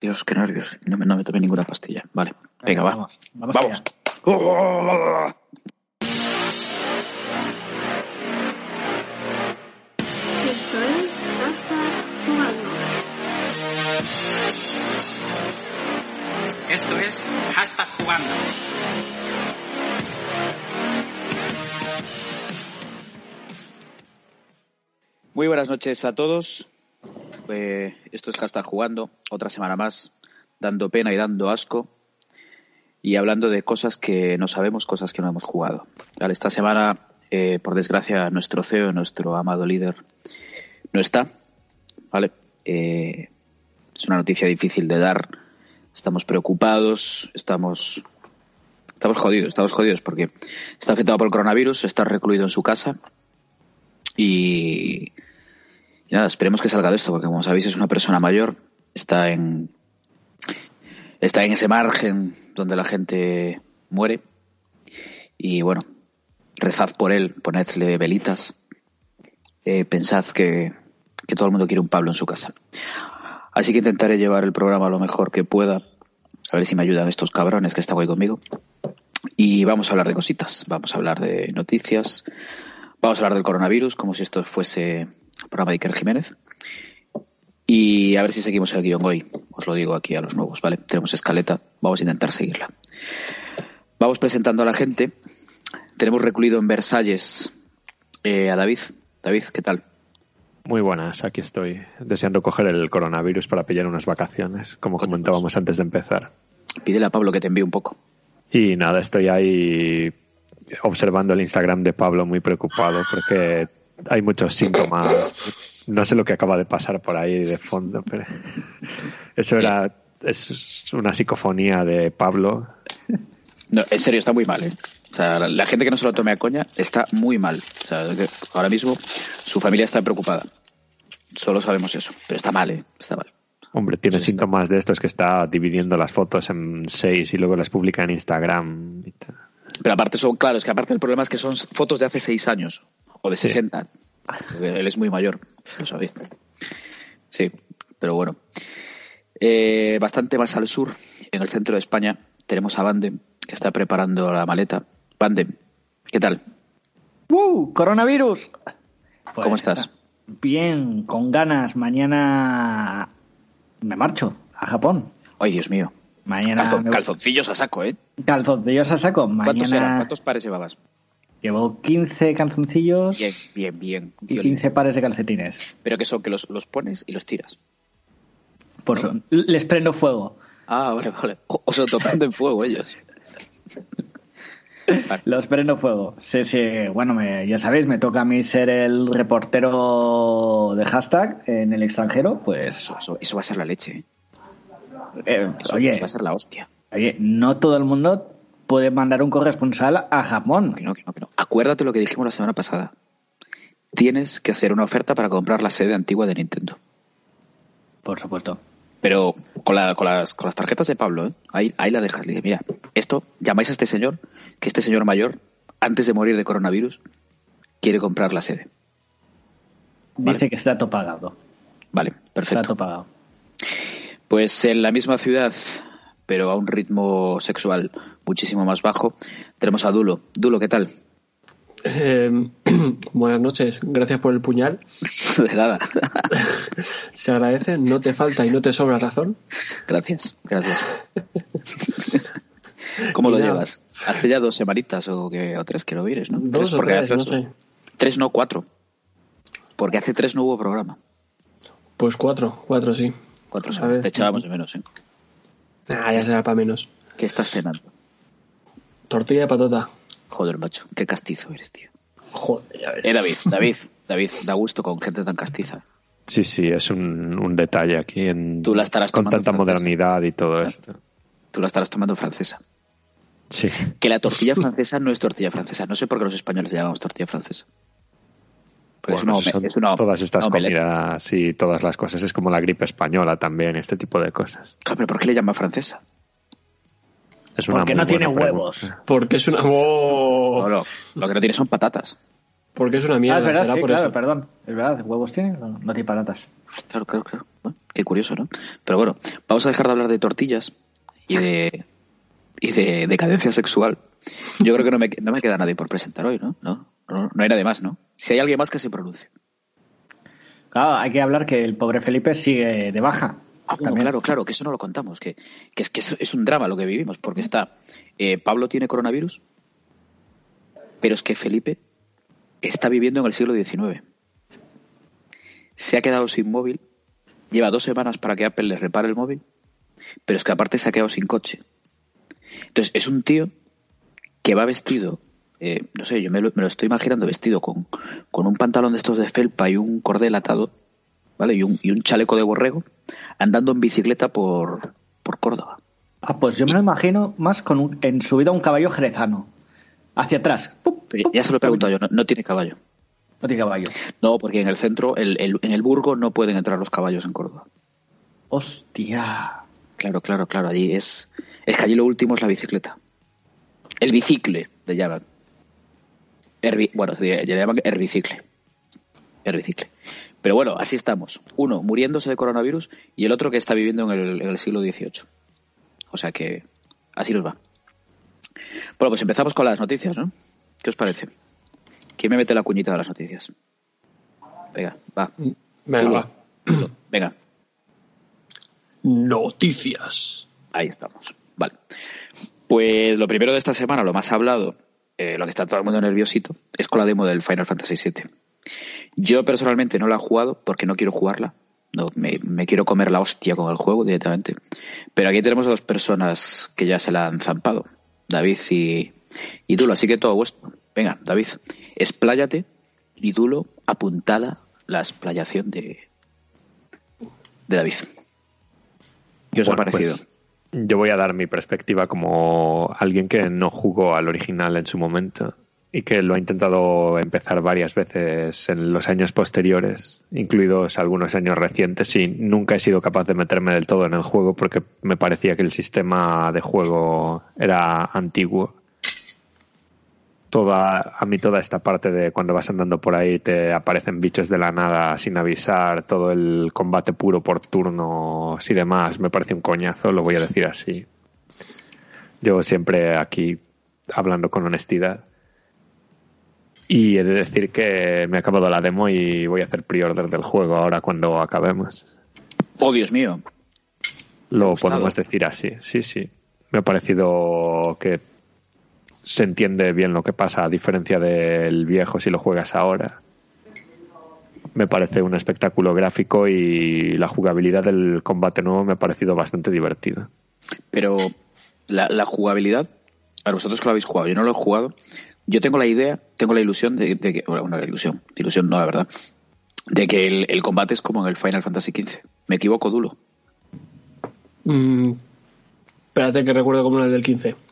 Dios, qué nervios. No me, no me tomé ninguna pastilla. Vale. Venga, va. Vamos, vamos. Esto es Hasta Jugando. Esto es Hashtag Jugando. Muy buenas noches a todos. Eh, esto es Hashtag Jugando, otra semana más, dando pena y dando asco y hablando de cosas que no sabemos, cosas que no hemos jugado. Esta semana, eh, por desgracia, nuestro CEO, nuestro amado líder, no está. ¿vale? Eh, es una noticia difícil de dar. Estamos preocupados, estamos, estamos jodidos, estamos jodidos porque está afectado por el coronavirus, está recluido en su casa y, y nada, esperemos que salga de esto, porque como sabéis es una persona mayor, está en está en ese margen donde la gente muere. Y bueno, rezad por él, ponedle velitas, eh, pensad que, que todo el mundo quiere un Pablo en su casa. Así que intentaré llevar el programa lo mejor que pueda, a ver si me ayudan estos cabrones que están hoy conmigo. Y vamos a hablar de cositas, vamos a hablar de noticias, Vamos a hablar del coronavirus, como si esto fuese programa de Iker Jiménez. Y a ver si seguimos el guion hoy. Os lo digo aquí a los nuevos, ¿vale? Tenemos escaleta, vamos a intentar seguirla. Vamos presentando a la gente. Tenemos recluido en Versalles eh, a David. David, ¿qué tal? Muy buenas, aquí estoy, deseando coger el coronavirus para pillar unas vacaciones, como comentábamos antes de empezar. Pídele a Pablo que te envíe un poco. Y nada, estoy ahí observando el Instagram de Pablo muy preocupado porque hay muchos síntomas. No sé lo que acaba de pasar por ahí de fondo, pero eso era es una psicofonía de Pablo. No, en serio, está muy mal, ¿eh? O sea, la, la gente que no se lo tome a coña está muy mal. O sea, ahora mismo su familia está preocupada. Solo sabemos eso. Pero está mal, ¿eh? Está mal. Hombre, tiene Sí, sí. síntomas de estos que está dividiendo las fotos en seis y luego las publica en Instagram. y tal. Pero aparte son, claro, es que aparte el problema es que son fotos de hace seis años o de Sí. 60. Él es muy mayor, lo sabía. Sí, pero bueno. Eh, bastante más al sur, en el centro de España, tenemos a Bandem, que está preparando la maleta. Bandem, ¿qué tal? ¡Uh! ¡Coronavirus! Pues, ¿Cómo estás? Bien, con ganas. Mañana me marcho a Japón. Ay, Dios mío. Mañana Calzon- me- calzoncillos a saco, ¿eh? calzoncillos a saco. ¿Cuántos eran? Mañana ¿Cuántos pares llevabas? Llevo 15 calzoncillos Bien, bien, bien. y Violín. 15 pares de calcetines. Pero que son que los, los pones y los tiras. Por eso, les prendo fuego. Ah, vale, vale. O, o se tocan en fuego ellos. Vale. Los prendo fuego. Sí, sí. Bueno, me- ya sabéis, me toca a mí ser el reportero de hashtag en el extranjero. Pues, Eso, eso, eso va a ser la leche, ¿eh? eh, Eso, oye, eso va a ser la hostia. oye, no todo el mundo puede mandar un corresponsal a Japón. Que no, que no, que no. Acuérdate lo que dijimos la semana pasada. Tienes que hacer una oferta para comprar la sede antigua de Nintendo. Por supuesto. Pero con, la- con las, con las tarjetas de Pablo, ¿eh? ahí, ahí la dejas. Le dije, mira, esto, llamáis a este señor, que este señor mayor, antes de morir de coronavirus, quiere comprar la sede. Dice que está todo pagado. Vale, Está perfecto. todo pagado. Pues en la misma ciudad, pero a un ritmo sexual muchísimo más bajo, tenemos a Dulo. Dulo, ¿qué tal? Eh, buenas noches, gracias por el puñal. De nada. Se agradece, no te falta y no te sobra razón. Gracias, gracias. ¿Cómo lo llevas? Hace ya dos semanitas o, que, o tres que lo vires, ¿no? Dos o porque tres, no sé. Tres, no, cuatro. Porque hace tres no hubo programa. Pues cuatro, cuatro sí. Cuatro semanas. Te echábamos de menos, ¿eh? Ah, ya será para menos. ¿Qué estás cenando? Tortilla de patata. Joder, macho, qué castizo eres, tío. Joder, ya ves. Eh, David, David, David, da gusto con gente tan castiza. Sí, sí, es un, un detalle aquí en, Tú la estarás con tomando tanta francesa. modernidad y todo esto. Tú la estarás tomando francesa. Sí. Que la tortilla francesa no es tortilla francesa. No sé por qué los españoles le llamamos tortilla francesa. Porque es Bueno, una es una- todas estas una comidas y todas las cosas. Es como la gripe española también, este tipo de cosas. Claro, pero ¿por qué le llama francesa? Es una Porque no tiene huevos. pregunta. Porque es una. ¡Oh! No, no, lo que no tiene son patatas. Porque es una Ah, mierda. es verdad, será sí, por claro, eso. perdón. Es verdad, ¿huevos tiene? No, no tiene patatas. Claro, claro, claro. Bueno, qué curioso, ¿no? Pero bueno, vamos a dejar de hablar de tortillas y de y de decadencia sexual. Yo creo que no me, no me queda nadie por presentar hoy, ¿no? No, no, no hay nadie más, ¿no? Si hay alguien más que se pronuncie. Claro, hay que hablar que el pobre Felipe sigue de baja. Ah, bueno, También. claro, claro, que eso no lo contamos, que, que es que es, es un drama lo que vivimos, porque está, eh, Pablo tiene coronavirus, pero es que Felipe está viviendo en el siglo XIX. Se ha quedado sin móvil, lleva dos semanas para que Apple le repare el móvil, pero es que aparte se ha quedado sin coche. Entonces, es un tío que va vestido, eh, no sé, yo me lo, me lo estoy imaginando vestido con, con un pantalón de estos de felpa y un cordel atado, ¿vale? Y un, y un chaleco de borrego, andando en bicicleta por, por Córdoba. Ah, pues yo me lo imagino más con un, en subida a un caballo jerezano. Hacia atrás. Ya se lo he preguntado yo, no, no tiene caballo. No tiene caballo. No, porque en el centro, el- el- en el Burgo, no pueden entrar los caballos en Córdoba. Hostia. Claro, claro, claro. Allí es. Es que allí lo último es la bicicleta. El bicicle, le llaman. Herbi- bueno, le le llaman herbicicle. Herbicicle. Pero bueno, así estamos. Uno muriéndose de coronavirus y el otro que está viviendo en el, en el siglo XVIII. O sea que así nos va. Bueno, pues empezamos con las noticias, ¿no? ¿Qué os parece? ¿Quién me mete la cuñita de las noticias? Venga, va. Venga, va. Venga, Noticias. Ahí estamos. Vale. Pues lo primero de esta semana, lo más hablado, eh, lo que está todo el mundo nerviosito, es con la demo del Final Fantasy VII. Yo personalmente no la he jugado porque no quiero jugarla. No, me, me quiero comer la hostia con el juego directamente. Pero aquí tenemos a dos personas que ya se la han zampado. David y, y Dulo. Así que todo vuestro. Venga, David, expláyate y Dulo apuntala la explayación de, de David. ¿Qué os Bueno, ha parecido? pues, yo voy a dar mi perspectiva como alguien que no jugó al original en su momento y que lo ha intentado empezar varias veces en los años posteriores, incluidos algunos años recientes, y nunca he sido capaz de meterme del todo en el juego porque me parecía que el sistema de juego era antiguo. Toda, a mí toda esta parte de cuando vas andando por ahí te aparecen bichos de la nada sin avisar, todo el combate puro por turnos y demás, me parece un coñazo, lo voy a decir así. Yo siempre aquí hablando con honestidad. Y he de decir que me ha acabado la demo y voy a hacer pre-order del juego ahora cuando acabemos. Oh, Dios mío. Lo gustado? podemos decir así, sí, sí. Me ha parecido que se entiende bien lo que pasa a diferencia del viejo si lo juegas ahora. Me parece un espectáculo gráfico y la jugabilidad del combate nuevo me ha parecido bastante divertida. Pero la, la jugabilidad, a vosotros que lo habéis jugado, yo no lo he jugado, yo tengo la idea, tengo la ilusión de, de que, bueno, la ilusión, ilusión no, la verdad, de que el, el combate es como en el Final Fantasy XV. Me equivoco, Dulo. Mm, espérate que recuerdo cómo era el del 15.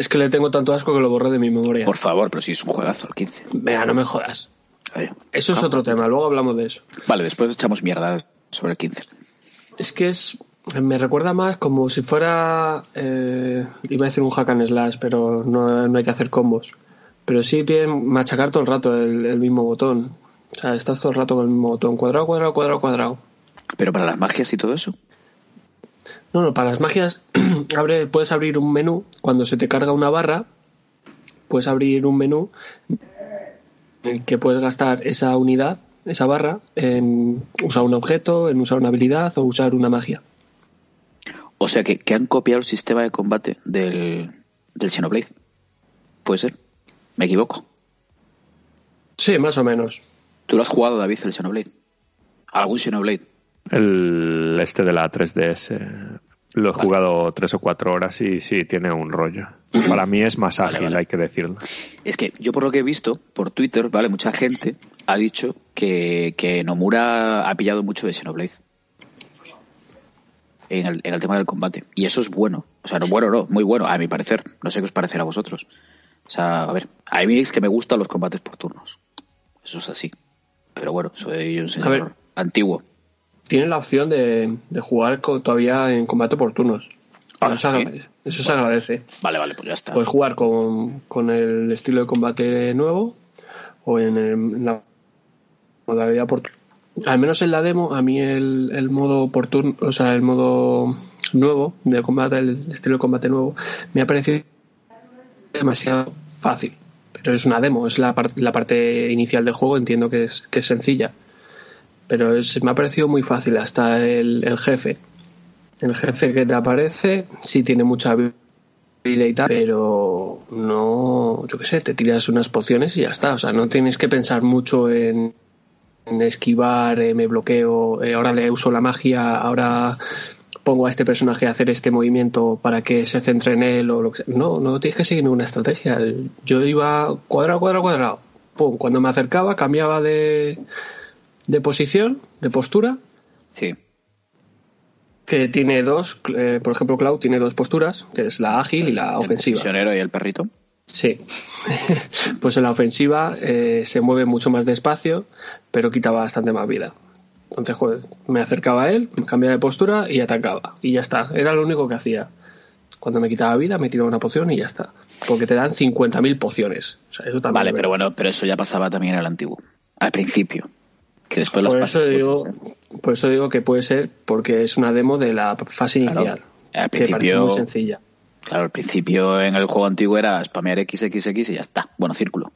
Es que le tengo tanto asco que lo borré de mi memoria. Por favor, pero si es un juegazo el 15. Venga, no me jodas. Oye. Eso es otro tema, luego hablamos de eso. Vale, después echamos mierda sobre el 15. Es que es. Me recuerda más como si fuera. eh, iba a decir un hack and slash, pero no, no hay que hacer combos. Pero sí tiene machacar todo el rato el, el mismo botón. O sea, estás todo el rato con el mismo botón. Cuadrado, cuadrado, cuadrado, cuadrado. Pero para las magias y todo eso. No, no, para las magias abre, puedes abrir un menú cuando se te carga una barra. Puedes abrir un menú en el que puedes gastar esa unidad, esa barra, en usar un objeto, en usar una habilidad o usar una magia. O sea, que, que han copiado el sistema de combate del, del Xenoblade. Puede ser. Me equivoco. Sí, más o menos. ¿Tú lo has jugado, David, el Xenoblade? ¿Algún Xenoblade? El este de la 3DS. Lo he jugado tres o cuatro horas y sí, tiene un rollo. Para mí es más ágil, vale. hay que decirlo. Es que yo por lo que he visto por Twitter, ¿vale? Mucha gente ha dicho que, que Nomura ha pillado mucho de Xenoblade. En el, en el tema del combate. Y eso es bueno. O sea, no bueno, no, muy bueno, a mi parecer. No sé qué os parecerá a vosotros. O sea, a ver, a mí es que me gustan los combates por turnos. Eso es así. Pero bueno, soy un señor antiguo. Tiene la opción de, de jugar todavía en combate por turnos. Ah, eso, se agradece, eso se agradece. Vale, vale, pues ya está. Puedes jugar con, con el estilo de combate nuevo o en, el- en la modalidad por al menos en la demo a mí el, el modo por turno o sea el modo nuevo de combate el estilo de combate nuevo me ha parecido demasiado fácil pero es una demo es la, par- la parte inicial del juego entiendo que es, que es sencilla pero es- me ha parecido muy fácil hasta el, el jefe el jefe que te aparece sí tiene mucha habilidad y tal, pero no, yo qué sé, te tiras unas pociones y ya está. O sea, no tienes que pensar mucho en, en esquivar, eh, me bloqueo, eh, ahora le uso la magia, ahora pongo a este personaje a hacer este movimiento para que se centre en él o lo que sea. No, no tienes que seguir ninguna estrategia. Yo iba cuadrado, cuadrado, cuadrado. Pum, cuando me acercaba cambiaba de, de posición, de postura Sí. que tiene dos, eh, por ejemplo, Cloud tiene dos posturas, que es la ágil y la El ofensiva. prisionero y el perrito. Sí. pues en la ofensiva eh, se mueve mucho más despacio, pero quita bastante más vida. Entonces, joder, me acercaba a él, cambiaba de postura y atacaba. Y ya está. Era lo único que hacía. Cuando me quitaba vida, me tiraba una poción y ya está. Porque te dan 50.000 pociones. O sea, eso también Vale, pero bueno, pero eso ya pasaba también en el antiguo. Al principio. Que después las por pasas eso, digo, ¿eh? por eso digo que puede ser porque es una demo de la fase Claro. inicial. Al que parece principio- muy sencilla. Claro, al principio en el juego antiguo era spamear XXX y ya está. Bueno, círculo.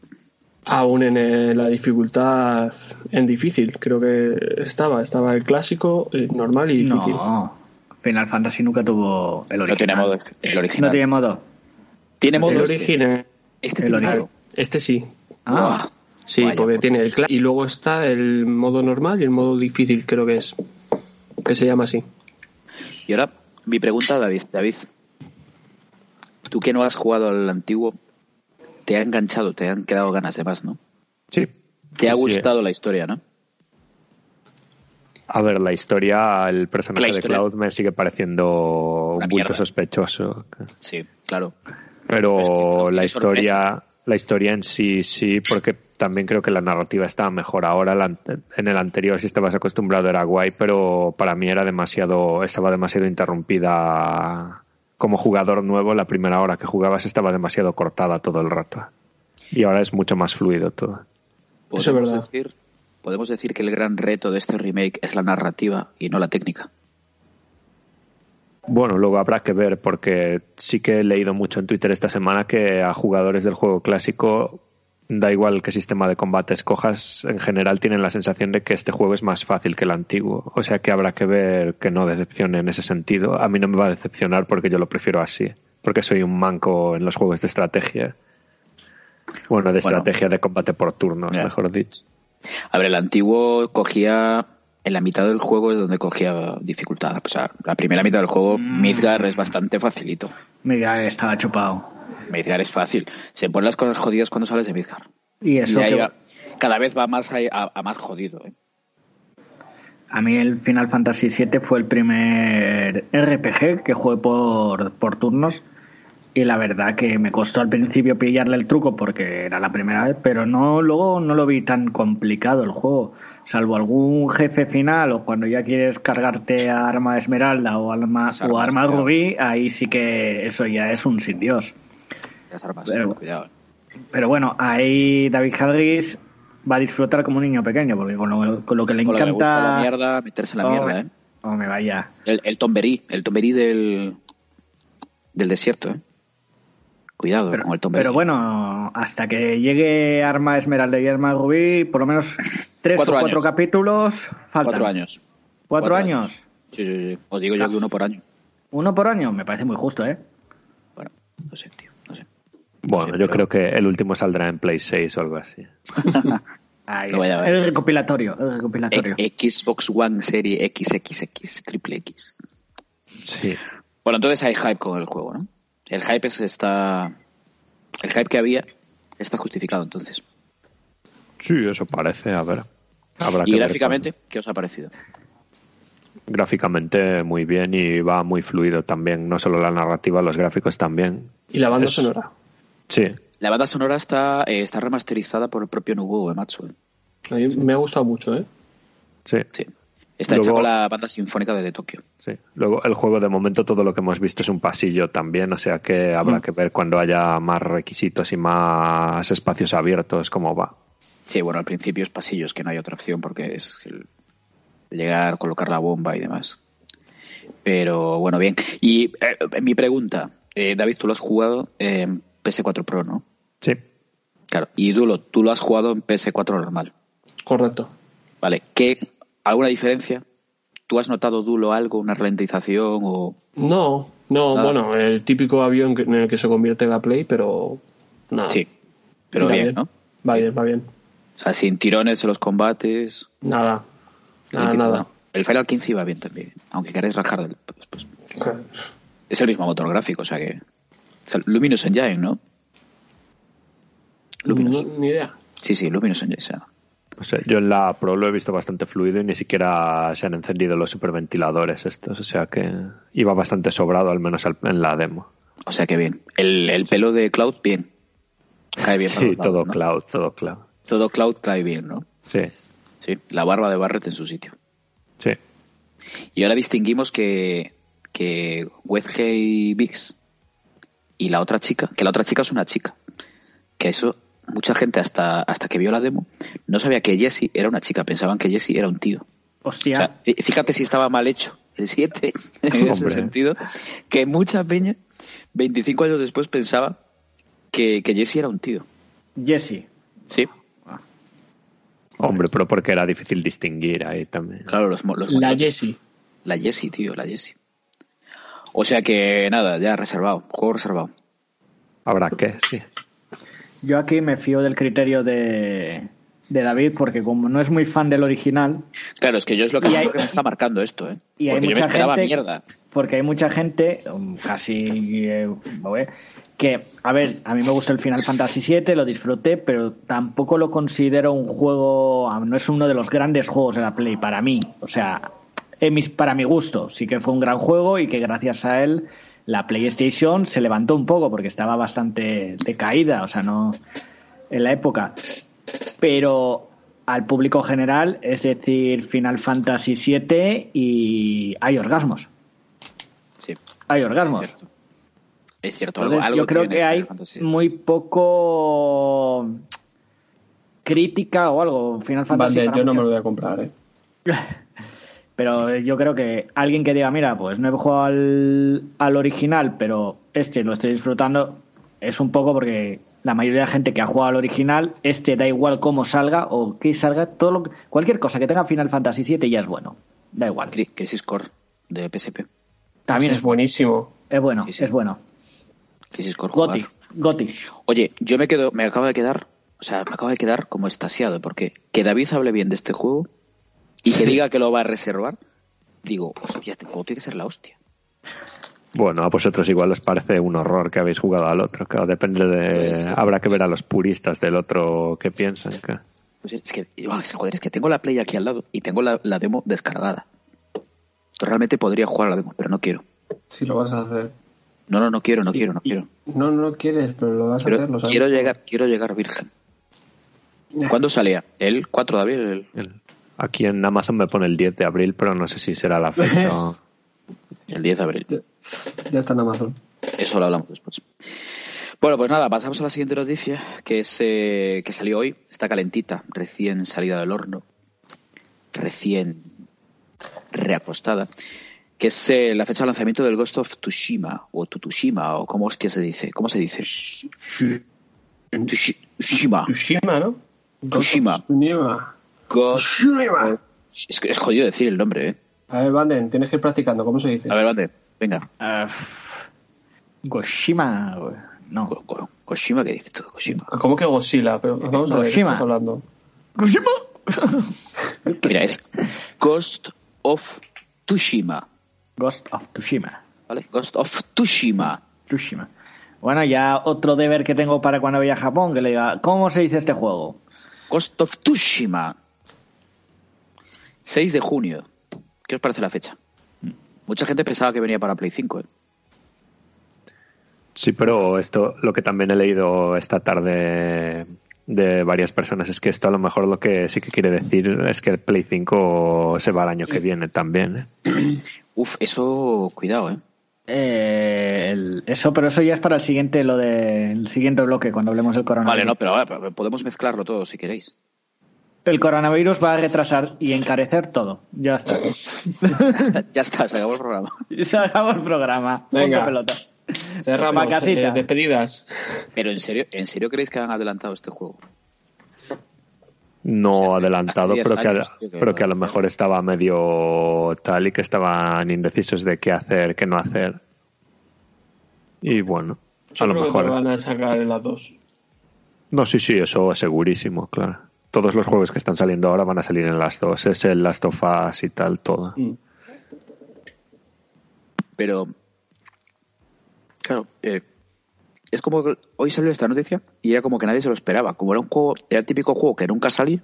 Aún en eh, la dificultad en difícil, creo que estaba. Estaba el clásico, el normal y difícil. No, Final Fantasy nunca tuvo el original. No tiene modo el original. No tiene modo. Tiene modo el este. original. Este el tiene original. Este sí. Ah. Sí, Vaya, porque por tiene el Dios. cla- Y luego está el modo normal y el modo difícil, creo que es. Que se llama así. Y ahora, mi pregunta, David. David, tú que no has jugado al antiguo, te ha enganchado, te han quedado ganas de más, ¿no? Sí. Te ha sí. gustado la historia, ¿no? A ver, la historia, el personaje de. Cloud me sigue pareciendo Una un bulto mierda. sospechoso. Sí, claro. Pero Es que Cloud la historia, la historia en sí, sí, porque también creo que la narrativa estaba mejor ahora. la en el anterior, si estabas acostumbrado, era guay, pero para mí era demasiado, estaba demasiado interrumpida. Como jugador nuevo, la primera hora que jugabas estaba demasiado cortada todo el rato. Y ahora es mucho más fluido todo. Eso es Podemos verdad. decir, podemos decir que el gran reto de este remake es la narrativa y no la técnica. Bueno, luego habrá que ver porque sí que he leído mucho en Twitter esta semana que a jugadores del juego clásico da igual qué sistema de combate escojas, en general tienen la sensación de que este juego es más fácil que el antiguo. O sea que habrá que ver que no decepcione en ese sentido. A mí no me va a decepcionar porque yo lo prefiero así, porque soy un manco en los juegos de estrategia. Bueno, de Bueno. estrategia de combate por turnos, Ya. mejor dicho. A ver, el antiguo cogía en la mitad del juego es donde cogía dificultad. O sea, la primera mitad del juego, Mm. Midgar es bastante facilito. Miguel estaba chupado. Midgar es fácil. Se ponen las cosas jodidas cuando sales de Midgar. Y eso Y ahí que- va- cada vez va más a, a- a más jodido. ¿eh? A mí el Final Fantasy VII fue el primer RPG que jugué por, por turnos y la verdad que me costó al principio pillarle el truco porque era la primera vez, pero no luego no lo vi tan complicado el juego, salvo algún jefe final o cuando ya quieres cargarte a arma esmeralda o arma, o arma rubí, ahí sí que eso ya es un sin Dios. Las armas, Pero- cuidado. Pero bueno, ahí David Harris va a disfrutar como un niño pequeño porque con lo, con lo que le Con lo que le gusta encanta... la mierda, meterse en la Oh, mierda, me- ¿eh? oh, me vaya. El, el tomberí, el tomberí del, del desierto, ¿eh? Cuidado Pero, con el tomberí. pero bueno, hasta que llegue Arma Esmeralda y Arma Rubí, por lo menos tres Cuatro o cuatro años. capítulos faltan. Cuatro años. ¿Cuatro años? Sí, sí, sí. Os digo yo que uno por año. Uno por año, me parece muy justo, ¿eh? Bueno, no sé, tío, no sé. Bueno, yo pero- creo que el último saldrá en Play 6 o algo así. Ahí, Lo voy a ver. el recopilatorio, el recopilatorio. E- Xbox One Serie XXX, triple X. Sí. Bueno, entonces hay hype con el juego, ¿no? El hype es- está. El hype que había está justificado entonces. Sí, eso parece, a ver. Habrá que Y ver gráficamente, ¿qué os ha parecido? Gráficamente muy bien y va muy fluido también. No solo la narrativa, los gráficos también. Y la banda Es- sonora. Sí, La banda sonora está, eh, está remasterizada por el propio Nobuo Uematsu. ¿eh? A mí me ha gustado mucho, ¿eh? sí, Sí. Está hecha Luego- con la banda sinfónica de, de Tokio. sí. Luego el juego de momento todo lo que hemos visto es un pasillo también, o sea que habrá que ver cuando haya más requisitos y más espacios abiertos cómo va. Sí, bueno, al principio es pasillos, que no hay otra opción porque es el llegar, colocar la bomba y demás. Pero bueno, bien. Y eh, mi pregunta, eh, David, tú lo has jugado en PS4 Pro, ¿no? Sí. Claro. Y Dulo, tú lo has jugado en PS4 normal. Correcto. Vale. ¿Qué, ¿Alguna diferencia? ¿Tú has notado, Dulo, algo, una ralentización o...? No, no, bueno, el típico avión en el que se convierte la Play, pero nada. Sí. Pero Va bien, ¿no? Va bien, va bien. O sea, sin tirones en los combates. Nada. Nada, nada. ¿no? El Final 15 iba bien también, aunque queráis rajar del... pues- pues, es el mismo motor gráfico, o sea que... o sea, Luminous Engine, ¿no? Luminous. No, ni idea. Sí, sí, Luminous Engine. o sea. O sea, yo en la Pro lo he visto bastante fluido y ni siquiera se han encendido los superventiladores estos, o sea que iba bastante sobrado al menos en la demo. O sea que bien. El, el pelo de Cloud, bien. Cae bien. para Sí, lados, todo ¿no? cloud, todo cloud. Todo Cloud cae bien, ¿no? Sí, Sí. La barba de Barrett en su sitio. sí. Y ahora distinguimos que, que Wedgey Biggs y la otra chica, que la otra chica es una chica. Que eso, mucha gente hasta, hasta que vio la demo, no sabía que Jessie era una chica, pensaban que Jessie era un tío. O Hostia. sea, fíjate si estaba mal hecho el 7 en ese sentido, que mucha peña, 25 años después, pensaba que, que Jessie era un tío. Jesse. Sí, Hombre, pero porque era difícil distinguir ahí también. claro, los, los La. Jessie. La Jessie, tío, la Jessie. O sea que nada, ya reservado, juego reservado. Habrá que, sí. Yo aquí me fío del criterio de, de David porque como no es muy fan del original, Claro, es que yo es lo que, hay- que me está marcando esto, ¿eh? y hay Porque yo me mucha esperaba gente- mierda. porque hay mucha gente, um, casi, eh, que, a ver, a mí me gusta el Final Fantasy VII, lo disfruté, pero tampoco lo considero un juego, ah, no es uno de los grandes juegos de la Play para mí, o sea, en mis- para mi gusto, sí que fue un gran juego y que gracias a él la PlayStation se levantó un poco porque estaba bastante decaída, o sea, no en la época, pero al público general, es decir, Final Fantasy VII y hay orgasmos. Sí, Hay es orgasmos. cierto. Es cierto, Entonces, algo yo creo que hay muy poco crítica o algo. Final Fantasy. Vale, yo no me lo voy a comprar, ¿eh? Pero yo creo que alguien que diga, mira, pues no he jugado al, al original, pero este lo estoy disfrutando, es un poco porque la mayoría de la gente que ha jugado al original, este da igual cómo salga o que salga, todo lo, cualquier cosa que tenga Final Fantasy VII ya es bueno. Da igual. Cri- Crisis Core de PSP. También es, es buenísimo. es bueno, Sí, sí. es bueno. Crisis Core Goti. Goti. Oye, yo me quedo, me acabo de quedar, o sea, me acabo de quedar como estasiado, porque que David hable bien de este juego y que diga que lo va a reservar, digo, hostia, este juego tiene que ser la hostia. Bueno, a vosotros igual os parece un horror que habéis jugado al otro. Claro, depende de. ser. Habrá que ver a los puristas del otro que piensan. que- Pues es que, es- joder, es que tengo la Play aquí al lado y tengo la, la demo descargada. Realmente podría jugar a la demo, pero no quiero. Si lo vas a hacer. No, no, no quiero, no quiero, no Y- quiero. No, no quieres, pero lo vas a hacer, lo sabes. quiero llegar, quiero llegar virgen. ¿Cuándo salía? El 4 de abril. el- el- Aquí en Amazon me pone el 10 de abril, pero no sé si será la fecha. El 10 de abril. Ya está en Amazon. Eso lo hablamos después. Bueno, pues nada, pasamos a la siguiente noticia, que es eh, que salió hoy, está calentita, recién salida del horno, recién reacostada, que es eh, la fecha de lanzamiento del Ghost of Tsushima, o Tutushima, o cómo es que se dice, ¿cómo se dice? Tsushima. Tsushima, ¿no? Tsushima. Tsushima. Es, que es jodido decir el nombre, ¿eh? A ver, Vanden, tienes que ir practicando. ¿Cómo se dice? A ver, Bande, venga. Ah, Goshima. No. Go- Go- Koshima, ¿qué dice todo? Koshima. ¿Cómo que Godzilla? Pero vamos a ver, ¿qué Goshima. estamos hablando? Goshima. Mira, es Ghost of Tsushima. Ghost of Tsushima. ¿vale? Ghost of Tsushima. Tsushima. Bueno, ya otro deber que tengo para cuando vaya a Japón, que le diga, ¿cómo se dice este juego? Ghost of Tsushima. 6 de junio. ¿Qué os parece la fecha? Mucha gente pensaba que venía para Play 5. ¿eh? Sí, pero esto, lo que también he leído esta tarde de varias personas es que esto a lo mejor lo que sí que quiere decir es que el Play 5 se va el año que viene también. ¿eh? Uf, eso, cuidado, ¿eh? Eh, el- eso, pero eso ya es para el siguiente, lo del siguiente bloque, cuando hablemos del coronavirus. Vale, no, pero, a ver, pero podemos mezclarlo todo si queréis. El coronavirus va a retrasar y encarecer todo. Ya está. ya está, se acabó el programa. Y se acabó el programa. Venga. Pelota. Cerramos. Eh, despedidas. Pero en serio, ¿en serio creéis que han adelantado este juego? No O sea, adelantado, hace 10 pero que, a, años, tío, que pero que a lo mejor estaba medio tal y que estaban indecisos de qué hacer, qué no hacer. Y bueno, Yo a lo creo que mejor. te van a sacar en las dos. No, sí, sí, eso es segurísimo, claro. Todos los juegos que están saliendo ahora van a salir en las dos. Es el Last of Us y tal, todo. Mm. Pero, claro, eh, es como que hoy salió esta noticia y era como que nadie se lo esperaba. Como era un juego, era el típico juego que nunca salía,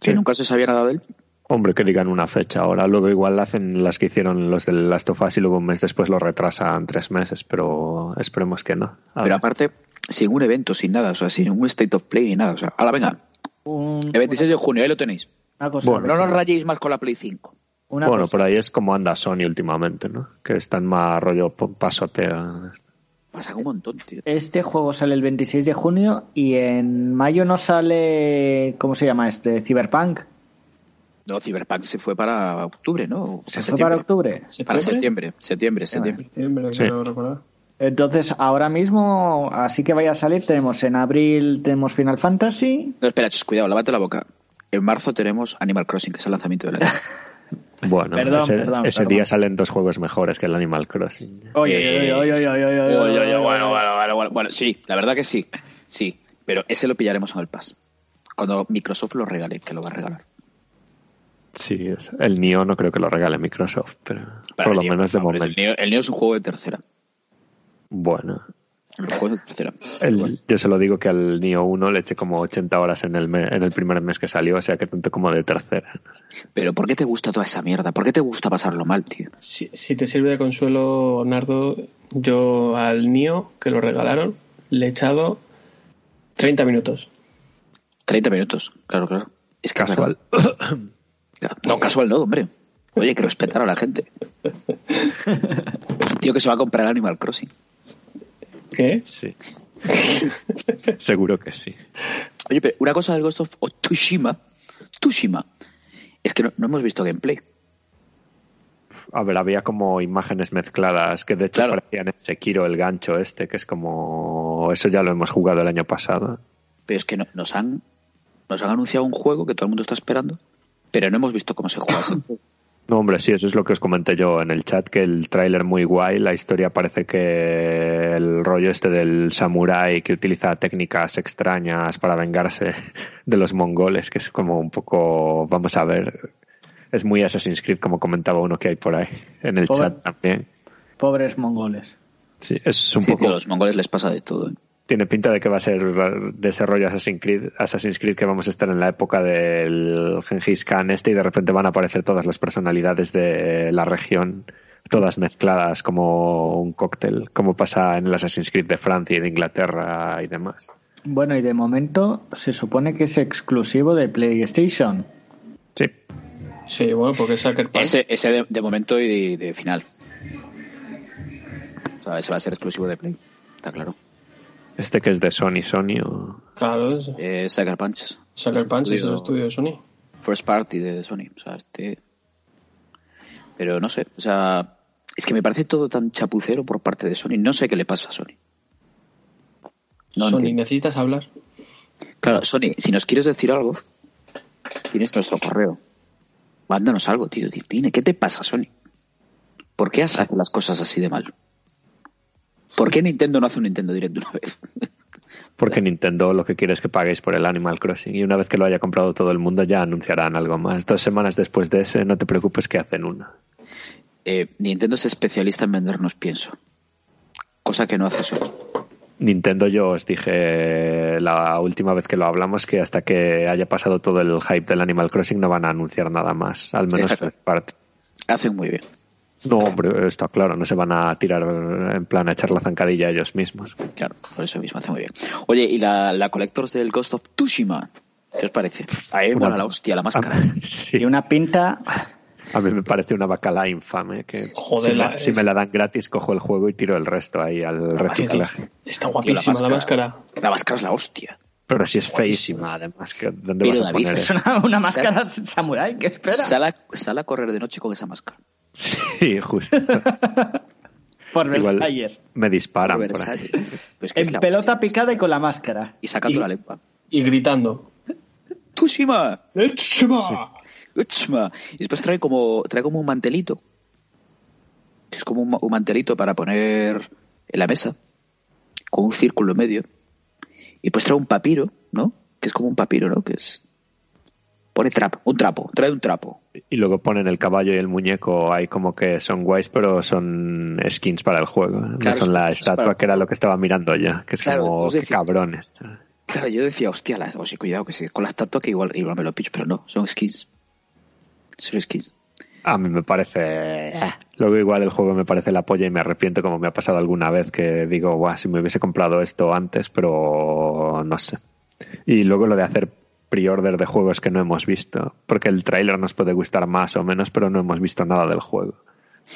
que Sí. nunca se sabía nada de él. Hombre, que digan una fecha ahora. Luego igual hacen las que hicieron los del Last of Us y luego un mes después lo retrasan tres meses, pero esperemos que no. A Pero ver. aparte, sin un evento, sin nada, o sea, sin un state of play ni nada. O sea, ahora venga, Un- el 26 de junio, ahí lo tenéis. una cosa. Bueno. No nos rayéis más con la Play 5. una bueno, cosa. por ahí es como anda Sony últimamente, ¿no? Que están más rollo pasotea. Pasa un montón, tío. Este juego sale el 26 de junio y en mayo no sale. ¿Cómo se llama este? Cyberpunk. No, Cyberpunk se fue para octubre, ¿no? O ¿Se fue para septiembre. octubre? Para septiembre, septiembre, septiembre. Septiembre, Sí. recordar. Entonces, ahora mismo, así que vaya a salir, tenemos en abril tenemos Final Fantasy. No, espera, chus, cuidado, lávate la boca. En marzo tenemos Animal Crossing, que es el lanzamiento del año. Bueno, Perdón, ese, perdón, ese perdón. día salen dos juegos mejores que el Animal Crossing. Oye, oye, oye, oye, oye, oye, oye, Oye, oye, oye, bueno, bueno, bueno, bueno, bueno, sí, la verdad que sí, sí, pero ese lo pillaremos en el Pass. Cuando Microsoft lo regale, que lo va a regalar. Sí, es- el Nio no creo que lo regale Microsoft, pero por lo Neo, menos de hombre, momento. El Neo es un juego de tercera. Bueno, El yo se lo digo que al Nio 1 le eché como 80 horas en el, me- en el primer mes que salió, o sea que tanto como de tercera. Pero ¿por qué te gusta toda esa mierda? ¿Por qué te gusta pasarlo mal, tío? Si, si te sirve de consuelo, Nardo, yo al Nio, que lo regalaron, le he echado 30 minutos. 30 minutos, claro, claro. Es Casual. No, casual no, hombre. Oye, que respetar a la gente. Es un tío que se va a comprar Animal Crossing. ¿Qué? Sí. Seguro que sí. Oye, pero una cosa del Ghost of Tsushima, Tsushima, es que no, no hemos visto gameplay. A ver, había como imágenes mezcladas que de hecho Claro. parecían en Sekiro el gancho este, que es como... Eso ya lo hemos jugado el año pasado. Pero es que no- nos han nos han anunciado un juego que todo el mundo está esperando, pero no hemos visto cómo se juega ese juego. No, hombre, sí, eso es lo que os comenté yo en el chat, que el tráiler muy guay, la historia parece que el rollo este del samurái que utiliza técnicas extrañas para vengarse de los mongoles, que es como un poco, vamos a ver, es muy Assassin's Creed como comentaba uno que hay por ahí en el Pobre- chat también. Pobres mongoles. Sí, es un Sí, poco... tío, a los mongoles les pasa de todo. ¿eh? Tiene pinta de que va a ser de ese rollo Assassin's Creed, Assassin's Creed que vamos a estar en la época del Gengis Khan este y de repente van a aparecer todas las personalidades de la región, todas mezcladas como un cóctel, como pasa en el Assassin's Creed de Francia y de Inglaterra y demás. Bueno, y de momento se supone que es exclusivo de PlayStation. Sí, Sí, bueno, porque es Sucker Punch. Ese, ese de, de momento y de, de final. O sea, ese va a ser exclusivo de Play, está claro. Este que es de Sony, Sony o... Claro, es Eh, Sucker Punch. Sucker Punch es el Estudio- de Sony. First Party de Sony. O sea, este. Pero no sé, o sea, es que me parece todo tan chapucero por parte de Sony. No sé qué le pasa a Sony. No Sony, entiendo. necesitas hablar. Claro, Sony, si nos quieres decir algo, tienes nuestro correo. Mándanos algo, tío. Dime, ¿qué te pasa, Sony? ¿Por qué hace las cosas así de mal? ¿Por qué Nintendo no hace un Nintendo Direct una vez? Porque Nintendo lo que quiere es que paguéis por el Animal Crossing y una vez que lo haya comprado todo el mundo ya anunciarán algo más. Dos semanas después de ese, no te preocupes que hacen una. eh, Nintendo es especialista en vendernos pienso. Cosa que no hace Sony. Nintendo yo os dije la última vez que lo hablamos que hasta que haya pasado todo el hype del Animal Crossing no van a anunciar nada más, al menos first party. Hacen muy bien. No, hombre, está claro, no se van a tirar en plan a echar la zancadilla ellos mismos. Claro, por eso mismo hace muy bien. Oye, ¿y la, la Collectors del Ghost of Tsushima? ¿Qué os parece? Ahí, Una- bueno, la hostia, la máscara. Sí, Y una pinta. a mí me parece una bacala infame que Joder, si, la- me, si es- me la dan gratis cojo el juego y tiro el resto ahí al reciclaje. Está guapísima la máscara. La máscara es la hostia. Pero si es feísima además, que ¿dónde Pero, vas a David, poner Es una, una máscara samurai. ¿Qué espera? Sal a, sal a correr de noche con esa máscara. Sí, justo. Por Igual Versalles. me disparan Por por ahí. Pues que En la pelota hostia. picada y con la máscara. Y sacando Y- la lengua. Y gritando. ¡Tsushima! ¡Echema! ¡Uchma! Y después trae como, trae como un mantelito. Que es como un, un mantelito para poner en la mesa. Con un círculo en medio. Y pues trae un papiro, ¿no? Que es como un papiro, ¿no? Que es. Pone trapo, un trapo, trae un trapo. Y luego ponen el caballo y el muñeco ahí como que son guays, pero son skins para el juego. No Claro, son son la estatua que era lo que estaba mirando yo. Que es Claro, como, qué. Claro, yo decía, hostia, las, o sí, cuidado, que si con la estatua que igual, igual me lo pillo, pero no, son skins. Son skins. A mí me parece... eh. Luego igual el juego me parece la polla y me arrepiento como me ha pasado alguna vez que digo, guau, si me hubiese comprado esto antes, pero no sé. Y luego lo de hacer pre-order de juegos que no hemos visto, porque el tráiler nos puede gustar más o menos, pero no hemos visto nada del juego.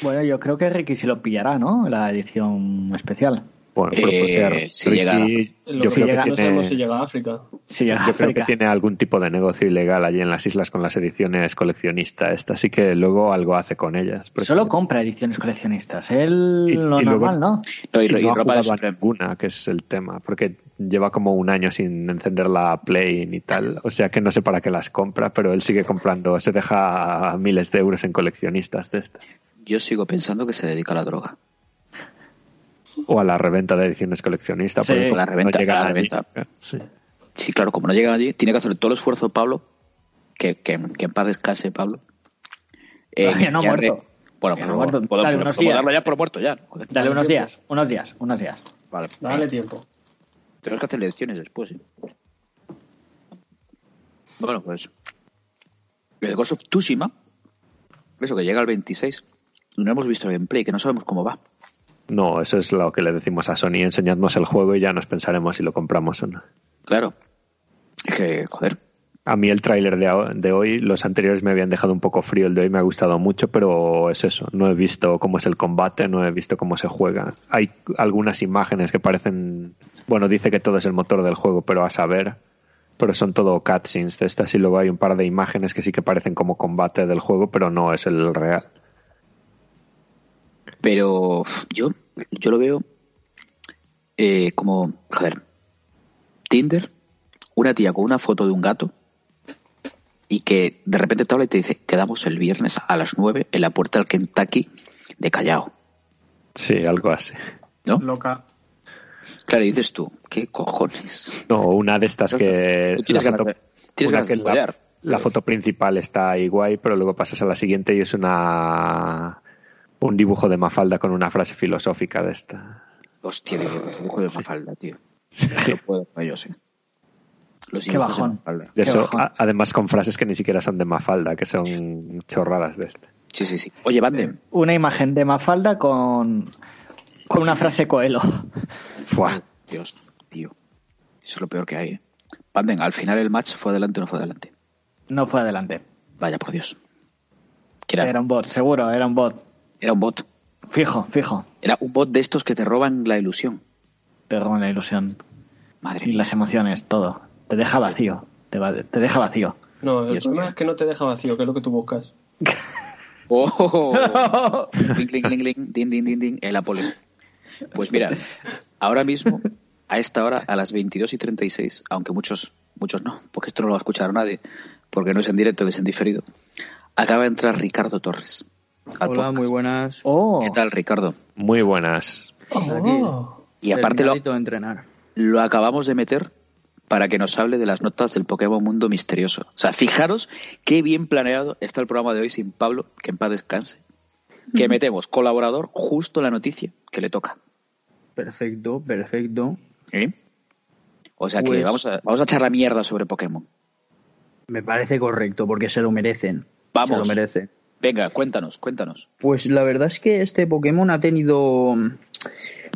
Bueno, yo creo que Ricky sí lo pillará, ¿no? La edición especial. Bueno, pero Eh, si Ricky, llega- Lo yo que creo llega- que no tiene... sabemos si llega a África. Sí, llega a Yo creo que tiene algún tipo de negocio ilegal allí en las islas con las ediciones coleccionistas, esta, así que luego algo hace con ellas. Solo compra ediciones coleccionistas. Él Y- lo y luego- normal, ¿no? No, y, y y no ha ropa de jugado ninguna, que es el tema, porque lleva como un año sin encender la Play ni tal, o sea que no sé para qué las compra, pero él sigue comprando, se deja miles de euros en coleccionistas de estas. Yo sigo pensando que se dedica a la droga. O a la reventa de ediciones coleccionistas. Sí, la reventa, la allí, reventa. sí. Sí, claro, como no llegan allí, tiene que hacer todo el esfuerzo Pablo, que, que, que en paz descanse Pablo. Todavía no ya muerto. re- Bueno, pero no muerto. puedo, Dale unos puedo días. darlo ya por muerto ya. Joder. Dale unos tiempo. días, unos días, unos días. Vale. Dale tiempo. Tenemos que hacer lecciones después. ¿eh? Bueno, pues. El Ghost of Tsushima. Eso que llega el 26. y No hemos visto el gameplay, que no sabemos cómo va. No, eso es lo que le decimos a Sony, enseñadnos el juego y ya nos pensaremos si lo compramos o no. Claro. Es que, joder. A mí el tráiler de, de hoy, los anteriores me habían dejado un poco frío, el de hoy me ha gustado mucho, pero es eso, no he visto cómo es el combate, no he visto cómo se juega. Hay algunas imágenes que parecen, bueno, dice que todo es el motor del juego, pero a saber, pero son todo cutscenes de estas y luego hay un par de imágenes que sí que parecen como combate del juego, pero no es el real. Pero yo, yo lo veo eh, como, joder, Tinder, una tía con una foto de un gato y que de repente te habla y te dice, quedamos el viernes a las 9 en la puerta del Kentucky de Callao. Sí, algo así. ¿No? Loca. Claro, y dices tú, ¿qué cojones? No, una de estas que... Tú tienes la ganas foto- de- tienes ganas que de la, follar. la foto principal está ahí guay, pero luego pasas a la siguiente y es una un dibujo de Mafalda con una frase filosófica de esta. Hostia, dibujos de Mafalda, tío. No puedo ellos, eh. Los Qué de bajón. Mafalda. De Qué eso, bajón. a- además con frases que ni siquiera son de Mafalda, que son chorradas de este. Sí, sí, sí. Oye, Banden, Una imagen de Mafalda con, con una frase Coelho. Fuah. Dios, tío. Eso es lo peor que hay, eh. Banden, al final el match fue adelante o no fue adelante. No fue adelante. Vaya, por Dios. Era un bot, seguro, era un bot. Era un bot. Fijo, fijo. Era un bot de estos que te roban la ilusión. Te roban la ilusión Madre y mía. las emociones, todo. Te deja vacío. Te, va- te deja vacío. No, el problema es que no te deja vacío, que es lo que tú buscas. ¡Oh! Cling, cling, cling, cling, din, din, din, din, el Apolo. Pues mira, ahora mismo, a esta hora, a las 22 y 36, aunque muchos, muchos no, porque esto no lo va a escuchar nadie, porque no es en directo, que es en diferido, acaba de entrar Ricardo Torres. Hola, podcast. muy buenas. Oh, ¿Qué tal, Ricardo? Muy buenas. Y aparte lo, entrenar. lo acabamos de meter para que nos hable de las notas del Pokémon Mundo Misterioso. O sea, fijaros qué bien planeado está el programa de hoy sin Pablo, que en paz descanse. que metemos colaborador justo la noticia que le toca. Perfecto, perfecto. ¿eh? O sea que Pues- vamos, a, vamos a echar la mierda sobre Pokémon. Me parece correcto porque se lo merecen. Vamos. Se lo merecen. Venga, cuéntanos, cuéntanos. Pues la verdad es que este Pokémon ha tenido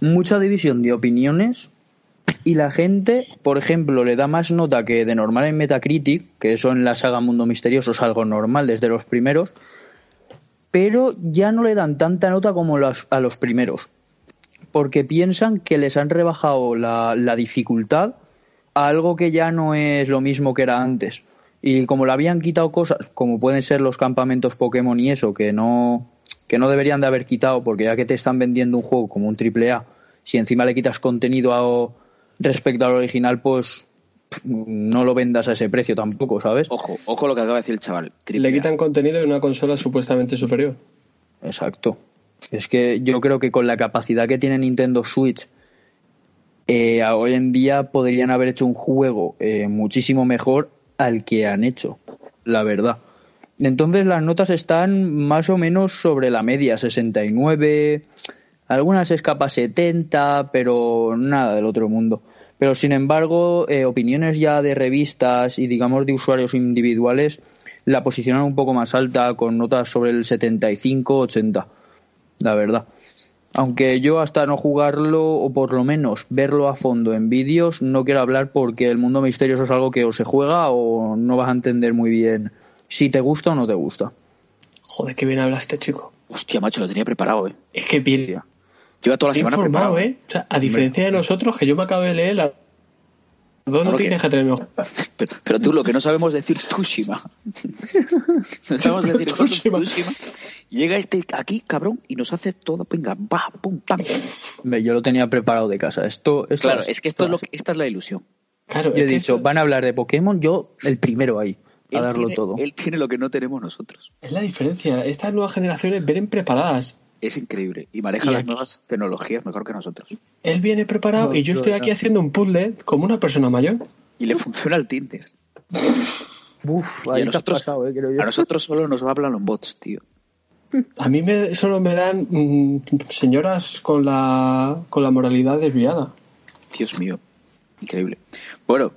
mucha división de opiniones y la gente, por ejemplo, le da más nota que de normal en Metacritic, que eso en la saga Mundo Misterioso es algo normal desde los primeros, pero ya no le dan tanta nota como a los primeros, porque piensan que les han rebajado la, la dificultad a algo que ya no es lo mismo que era antes. Y como le habían quitado cosas, como pueden ser los campamentos Pokémon y eso, que no, que no deberían de haber quitado, porque ya que te están vendiendo un juego como un triple A, si encima le quitas contenido a- respecto al original, pues no lo vendas a ese precio tampoco, ¿sabes? Ojo, ojo lo que acaba de decir el chaval. Triple Le A. quitan contenido de una consola supuestamente superior. Exacto. Es que yo creo que con la capacidad que tiene Nintendo Switch, eh, hoy en día podrían haber hecho un juego eh, muchísimo mejor al que han hecho, la verdad. Entonces las notas están más o menos sobre la media, 69, algunas escapa 70, pero nada del otro mundo. Pero sin embargo, eh, opiniones ya de revistas y digamos de usuarios individuales la posicionan un poco más alta con notas sobre el 75-80, la verdad. Aunque yo hasta no jugarlo o por lo menos verlo a fondo en vídeos no quiero hablar porque el mundo misterioso es algo que o se juega o no vas a entender muy bien si te gusta o no te gusta. Joder, qué bien hablaste, chico. Hostia, macho, lo tenía preparado, eh. Es que bien, Hostia. Lleva toda la bien semana preparado. ¿eh? O sea, a diferencia de nosotros, que yo me acabo de leer las noticias que. Pero, pero tú lo que no sabemos decir Tushima. no sabemos decir Tushima. Tushima. Llega este aquí, cabrón, y nos hace todo, venga, va, pum, pam. Yo lo tenía preparado de casa. Esto, esto Claro, es que esto es lo que, esta es la ilusión. Claro, Yo he dicho, eso van a hablar de Pokémon, yo el primero ahí, a Él darlo tiene, todo. él tiene lo que no tenemos nosotros. es la diferencia. Estas nuevas generaciones vienen preparadas. Es increíble. Y maneja Y las aquí- nuevas tecnologías mejor que nosotros. Él viene preparado No, y yo no, estoy no. aquí haciendo un puzzle como una persona mayor. Y le funciona el Tinder. Uf, Y ahí a nosotros, pasado, eh, creo yo. a nosotros solo nos hablan los bots, tío. A mí me, solo me dan mm, señoras con la, con la moralidad desviada. Dios mío. Increíble. Bueno,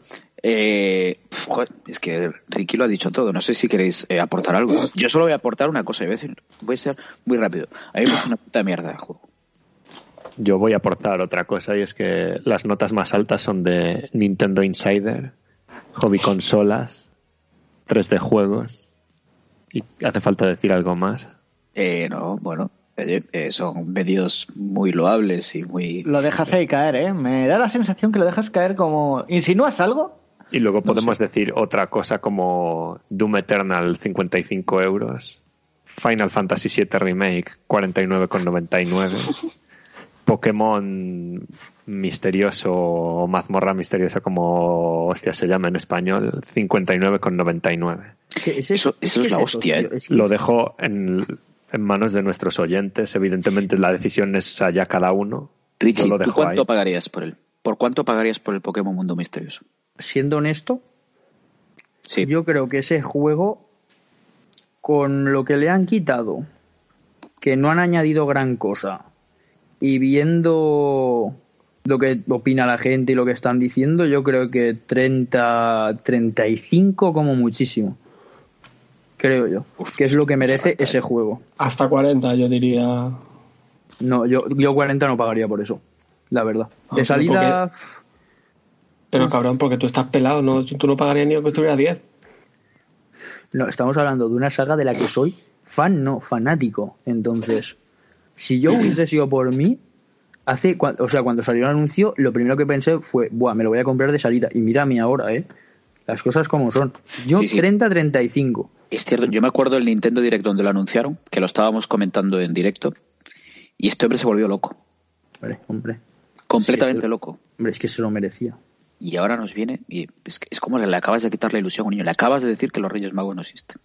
eh, joder, es que Ricky lo ha dicho todo. No sé si queréis eh, aportar algo. Yo solo voy a aportar una cosa. y Voy a, decir- voy a ser muy rápido. A mí me una puta mierda el juego. Yo voy a aportar otra cosa y es que las notas más altas son de Nintendo Insider, Hobby Consolas, 3D Juegos. Y hace falta decir algo más. Eh, no, bueno, eh, son medios muy loables y muy... Lo dejas ahí caer, ¿eh? Me da la sensación que lo dejas caer como... ¿Insinúas algo? Y luego podemos decir otra cosa como Doom Eternal 55 euros, Final Fantasy VII Remake 49,99, Pokémon misterioso o mazmorra misteriosa como hostia se llama en español 59,99. ¿Qué es Eso- eso es la ¿Qué hostia, tío? eh. Lo dejo en, en manos de nuestros oyentes. Evidentemente la decisión es allá cada uno. Richie, Yo lo ¿tú dejo cuánto ahí. pagarías por él? ¿Por cuánto pagarías por el Pokémon Mundo Misterioso? Siendo honesto, Sí, Yo creo que ese juego, con lo que le han quitado, que no han añadido gran cosa, y viendo lo que opina la gente y lo que están diciendo, yo creo que 30, 35 como muchísimo. Creo yo. que es lo que merece ese juego. Hasta 40, yo diría. No, yo, yo 40 no pagaría por eso. La verdad. Ah, De salida, Pero cabrón, porque tú estás pelado, ¿no? Tú no pagarías ni aunque estuviera a 10. No, estamos hablando de una saga de la que soy fan, no, fanático. Entonces, si yo hubiese sido por mí, hace, o sea, cuando salió el anuncio, lo primero que pensé fue, buah, me lo voy a comprar de salida. Y mira a mí ahora, ¿eh? Las cosas como son. Yo Sí, sí. 30-35. es cierto. Yo me acuerdo del Nintendo Direct donde lo anunciaron, que lo estábamos comentando en directo, y este hombre se volvió loco. Hombre, hombre. Completamente loco. Hombre, es que se lo merecía. Y ahora nos viene y es, que- es como que le acabas de quitar la ilusión a un niño. Le acabas de decir que los Reyes Magos no existen.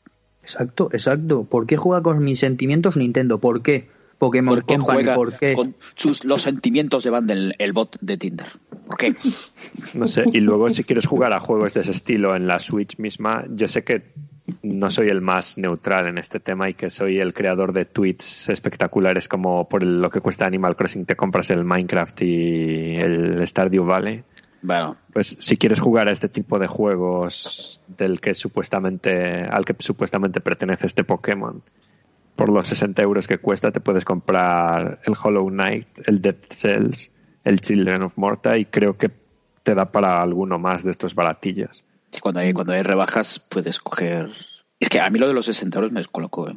Exacto, exacto. ¿Por qué juega con mis sentimientos Nintendo? ¿Por qué? Pokémon ¿Por qué Company, juega ¿por qué? con sus, los sentimientos de Van del el bot de Tinder? ¿Por qué? No sé, y luego si quieres jugar a juegos de ese estilo en la Switch misma, yo sé que no soy el más neutral en este tema y que soy el creador de tweets espectaculares como por lo que cuesta Animal Crossing te compras el Minecraft y el Stardew Valley. Bueno, Pues si quieres jugar a este tipo de juegos del que supuestamente, al que supuestamente pertenece este Pokémon, por los 60 euros que cuesta te puedes comprar el Hollow Knight, el Dead Cells, el Children of Morta y creo que te da para alguno más de estos baratillos. sí, cuando hay, cuando hay rebajas puedes coger... Es que a mí lo de los 60 euros me descolocó. ¿eh?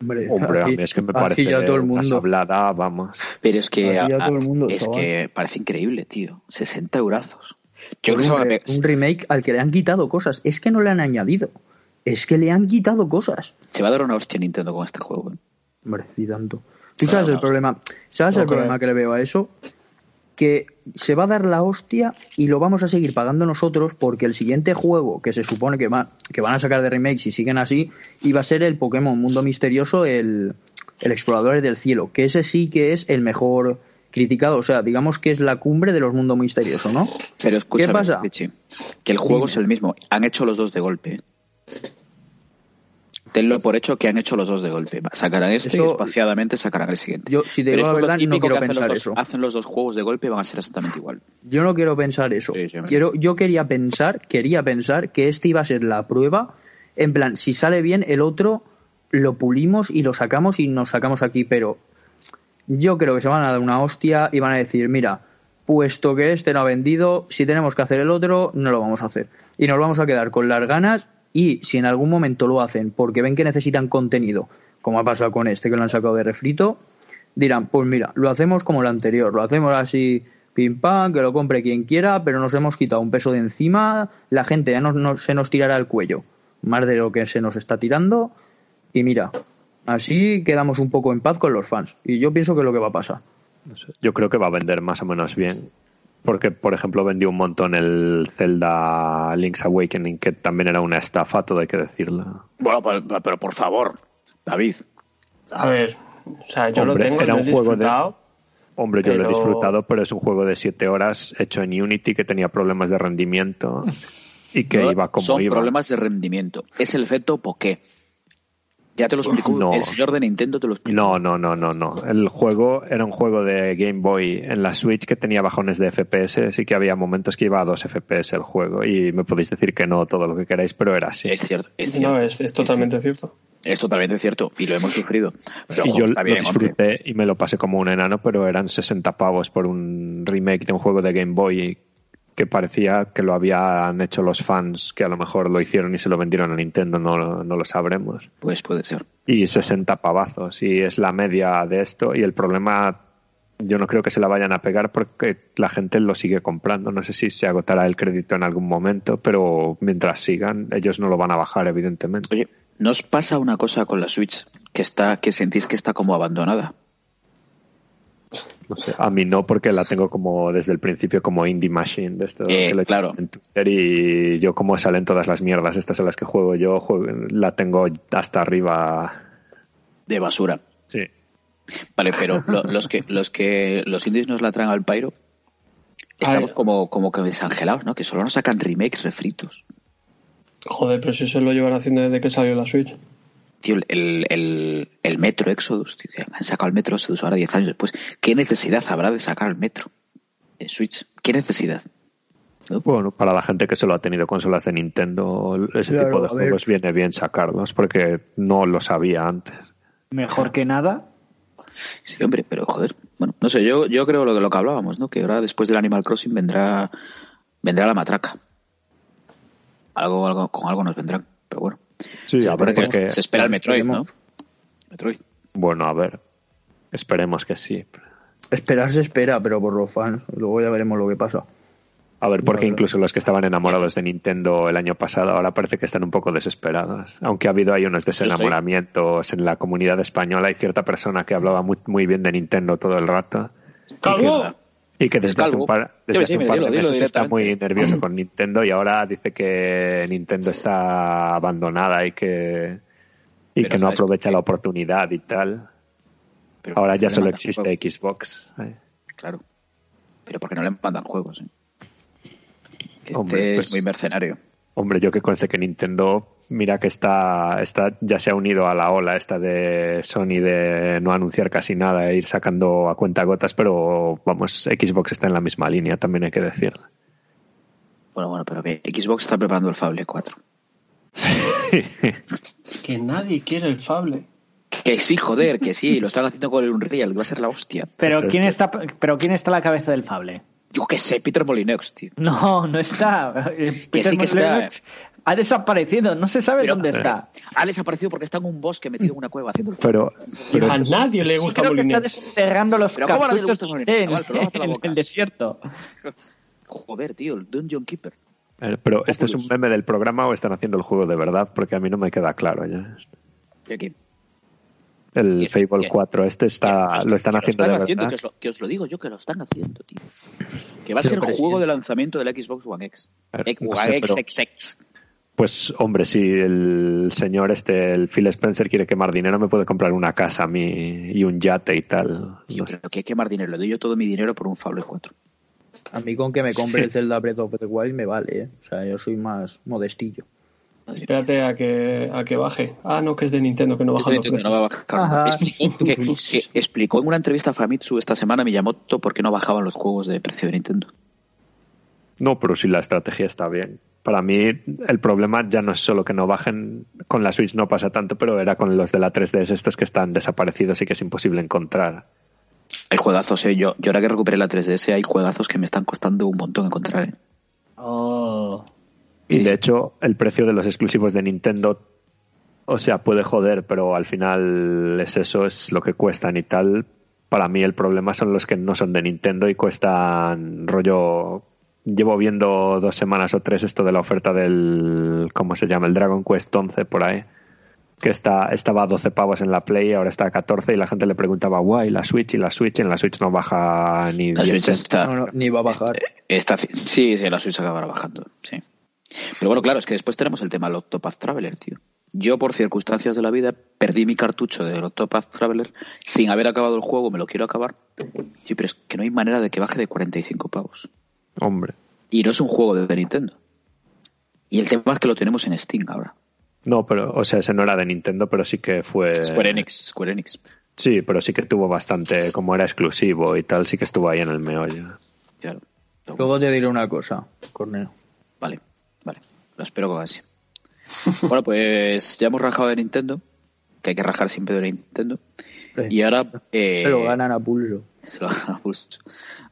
Hombre, Hombre, a así- mí es que me parece ya todo el una sablada, vamos. Pero es que, Aquí ya a- todo el mundo, es chaval. que parece increíble, tío. 60 eurazos. Yo creo Por que se un, un remake al que le han quitado cosas. Es que no le han añadido. Es que le han quitado cosas. se va a dar una hostia Nintendo con este juego. ¿eh? Hombre, y tanto. ¿Tú sabes el problema? ¿Sabes No el creo. problema que le veo a eso? Que se va a dar la hostia y lo vamos a seguir pagando nosotros porque el siguiente juego que se supone que, va, que van a sacar de remakes si siguen así iba a ser el Pokémon Mundo Misterioso, el, el Exploradores del Cielo, que ese sí que es el mejor criticado, o sea, digamos que es la cumbre de los mundos misteriosos, ¿no? Pero escúchame, ¿Qué pasa? Richie, que el juego Dime. es el mismo. Han hecho los dos de golpe. Tenlo por hecho que han hecho los dos de golpe. Sacarán este y Eso- espaciadamente sacarán el siguiente. Yo, si te digo la verdad, no quiero pensar dos- eso. Hacen los dos juegos de golpe y van a ser exactamente igual. Yo no quiero pensar eso. Sí, sí, hombre. quiero, yo quería pensar, quería pensar que este iba a ser la prueba. En plan, si sale bien, el otro lo pulimos y lo sacamos y nos sacamos aquí. Pero yo creo que se van a dar una hostia y van a decir, mira, puesto que este no ha vendido, si tenemos que hacer el otro, no lo vamos a hacer. Y nos vamos a quedar con las ganas y si en algún momento lo hacen porque ven que necesitan contenido, como ha pasado con este que lo han sacado de refrito, dirán, pues mira, lo hacemos como el anterior, lo hacemos así, pim pam, que lo compre quien quiera, pero nos hemos quitado un peso de encima, la gente ya no, se nos tirará el cuello, más de lo que se nos está tirando, y mira, así quedamos un poco en paz con los fans, y yo pienso que es lo que va a pasar. Yo creo que va a vender más o menos bien. Porque, por ejemplo, vendió un montón el Zelda Link's Awakening, que también era una estafa, todo hay que decirlo. Bueno, pero, pero por favor, David. A ver, o sea, yo Hombre, lo tengo, era lo he un juego de- disfrutado. Hombre, yo lo he disfrutado, pero es un juego de 7 horas hecho en Unity que tenía problemas de rendimiento y que No, iba como son iba. problemas de rendimiento. Es el efecto Poké. Ya te lo explicó No. el señor de Nintendo, te lo explicó. No, no, no, no, no. El juego era un juego de Game Boy en la Switch que tenía bajones de FPS, sí que había momentos que iba a 2 FPS el juego y me podéis decir que no todo lo que queráis, pero era así. Es cierto, es cierto. No, es, es totalmente cierto. Es totalmente cierto y lo hemos sufrido. Pero, y ojo, yo lo hombre. disfruté y me lo pasé como un enano, pero eran 60 pavos por un remake de un juego de Game Boy que parecía que lo habían hecho los fans, que a lo mejor lo hicieron y se lo vendieron a Nintendo, no, no lo sabremos. Pues puede ser. Y 60 pavazos, y es la media de esto, y el problema yo no creo que se la vayan a pegar porque la gente lo sigue comprando. No sé si se agotará el crédito en algún momento, pero mientras sigan, ellos no lo van a bajar, evidentemente. Oye, ¿nos pasa una cosa con la Switch que está, que sentís que está como abandonada? No sé, a mí no, porque la tengo como desde el principio como indie machine de esto Eh, que lo he claro. hecho en Twitter y yo como salen todas las mierdas estas en las que juego yo, juego- la tengo hasta arriba. De basura. Sí. Vale, pero lo- los que los que los indies nos la traen al pairo, estamos como, como que desangelados, ¿no? Que solo nos sacan remakes refritos. Joder, pero si eso lo llevan haciendo desde que salió la Switch. Tío, el, el, el Metro Exodus, tío, que han sacado el Metro Exodus ahora 10 años después. ¿Qué necesidad habrá de sacar el Metro en Switch? ¿Qué necesidad? Bueno, para la gente que solo ha tenido consolas de Nintendo, ese Claro, tipo de ver. juegos viene bien sacarlos porque no lo sabía antes. Mejor que nada. Sí, hombre, pero joder. Bueno, no sé, yo, yo creo lo que, lo que hablábamos, ¿no? Que ahora después del Animal Crossing vendrá vendrá la matraca. Algo, algo, con algo nos vendrán, pero bueno. Sí, Se a ver, que porque- se espera el Metroid, ¿no? Metroid. Bueno, a ver. Esperemos que sí. Esperar se espera, pero por los fans. Luego ya veremos lo que pasa. A ver, porque incluso los que estaban enamorados de Nintendo el año pasado ahora parece que están un poco desesperados. Aunque ha habido ahí unos desenamoramientos en la comunidad española. Hay cierta persona que hablaba muy, muy bien de Nintendo todo el rato. ¡Calvo! Y que desde hace un par, desde Sí, hace sí, un par dilo, de meses está muy nervioso con Nintendo y ahora dice que Nintendo está abandonada y que, y Pero que no ¿sabes por aprovecha la oportunidad y tal. Pero Ahora ¿por qué ya solo existe juegos? Xbox. eh. Claro. Pero porque no le mandan juegos, ¿eh? Que Hombre, este pues- es muy mercenario. Hombre, yo que conste que Nintendo mira que está, está ya se ha unido a la ola esta de Sony de no anunciar casi nada e ir sacando a cuenta gotas, pero vamos, Xbox está en la misma línea, también hay que decirlo. Bueno, bueno, pero que Xbox está preparando el Fable 4. Que nadie quiere el Fable. Que sí, joder, que sí, lo están haciendo con el Unreal, que va a ser la hostia. Pero ¿quién que- está, pero quién está a la cabeza del Fable? Yo qué sé, Peter Molyneux, tío. No, no está. Peter sí que está. Ha desaparecido, no se sabe Pero- dónde está. Ha desaparecido porque está en un bosque metido en una cueva haciendo el Pero, pero a nadie le gusta Creo que está desenterrando los Pero ¿cómo no le cartuchos gusta en, en boca. el desierto. Joder, tío, el Dungeon Keeper. Eh, Pero ¿este es un meme del programa o están haciendo el juego de verdad? Porque a mí no me queda claro ya. ¿Qué, qué? El ¿Qué- Fable qué? 4, este está, lo están haciendo de están haciendo, verdad. que, os lo, que os lo digo yo, que lo están haciendo, tío. Que va a ser pero juego de lanzamiento del Xbox One X. Claro, X- no One sé, X, pero- X, X. Pues hombre, si el señor este, el Phil Spencer quiere quemar dinero, me puede comprar una casa a mí y un yate y tal. No sé. pero que hay que quemar dinero. Le doy yo todo mi dinero por un Fable 4. A mí con que me compre el Zelda Breath of the Wild me vale, ¿eh? O sea, yo soy más modestillo. Espérate a que, a que baje. Ah, no, que es de Nintendo, que no baja los Nintendo no va a precios. bajar. Ajá. Explicó, que- que explicó en una entrevista a Famitsu esta semana Miyamoto por qué no bajaban los juegos de precio de Nintendo. No, pero si la estrategia está bien. Para mí el problema ya no es solo que no bajen, con la Switch no pasa tanto, pero era con los de la 3DS estos que están desaparecidos y que es imposible encontrar. Hay juegazos, ¿eh? Yo, yo ahora que recuperé la 3DS hay juegazos que me están costando un montón encontrar, ¿eh? Oh. Y de hecho el precio de los exclusivos de Nintendo, o sea, puede joder, pero al final es eso, es lo que cuestan y tal. Para mí el problema son los que no son de Nintendo y cuestan rollo... Llevo viendo dos semanas o tres esto de la oferta del... ¿Cómo se llama? El Dragon Quest 11 por ahí. Que está, estaba a 12 pavos en la Play, ahora está a 14 y la gente le preguntaba, guay, la Switch y la Switch, y en la Switch no baja ni La 10 Switch está, No, no, ni va a bajar. está... Sí, sí, la Switch acabará bajando, sí. Pero bueno, claro, es que después tenemos el tema del Octopath Traveler, tío. Yo, por circunstancias de la vida, perdí mi cartucho del Octopath Traveler sin haber acabado el juego, me lo quiero acabar. Sí, pero es que no hay manera de que baje de 45 pavos. Hombre. Y no es un juego de Nintendo. Y el tema es que lo tenemos en Steam ahora. No, pero, o sea, ese no era de Nintendo, pero sí que fue... Square Enix, Square Enix. Sí, pero sí que tuvo bastante, como era exclusivo y tal, sí que estuvo ahí en el meollo. Claro. Luego te diré una cosa, Corneo. Vale, vale. Lo espero con ansia. bueno, pues ya hemos rajado de Nintendo, que hay que rajar siempre de Nintendo. Y ahora... eh, Se lo ganan a pulso. se lo ganan a pulso.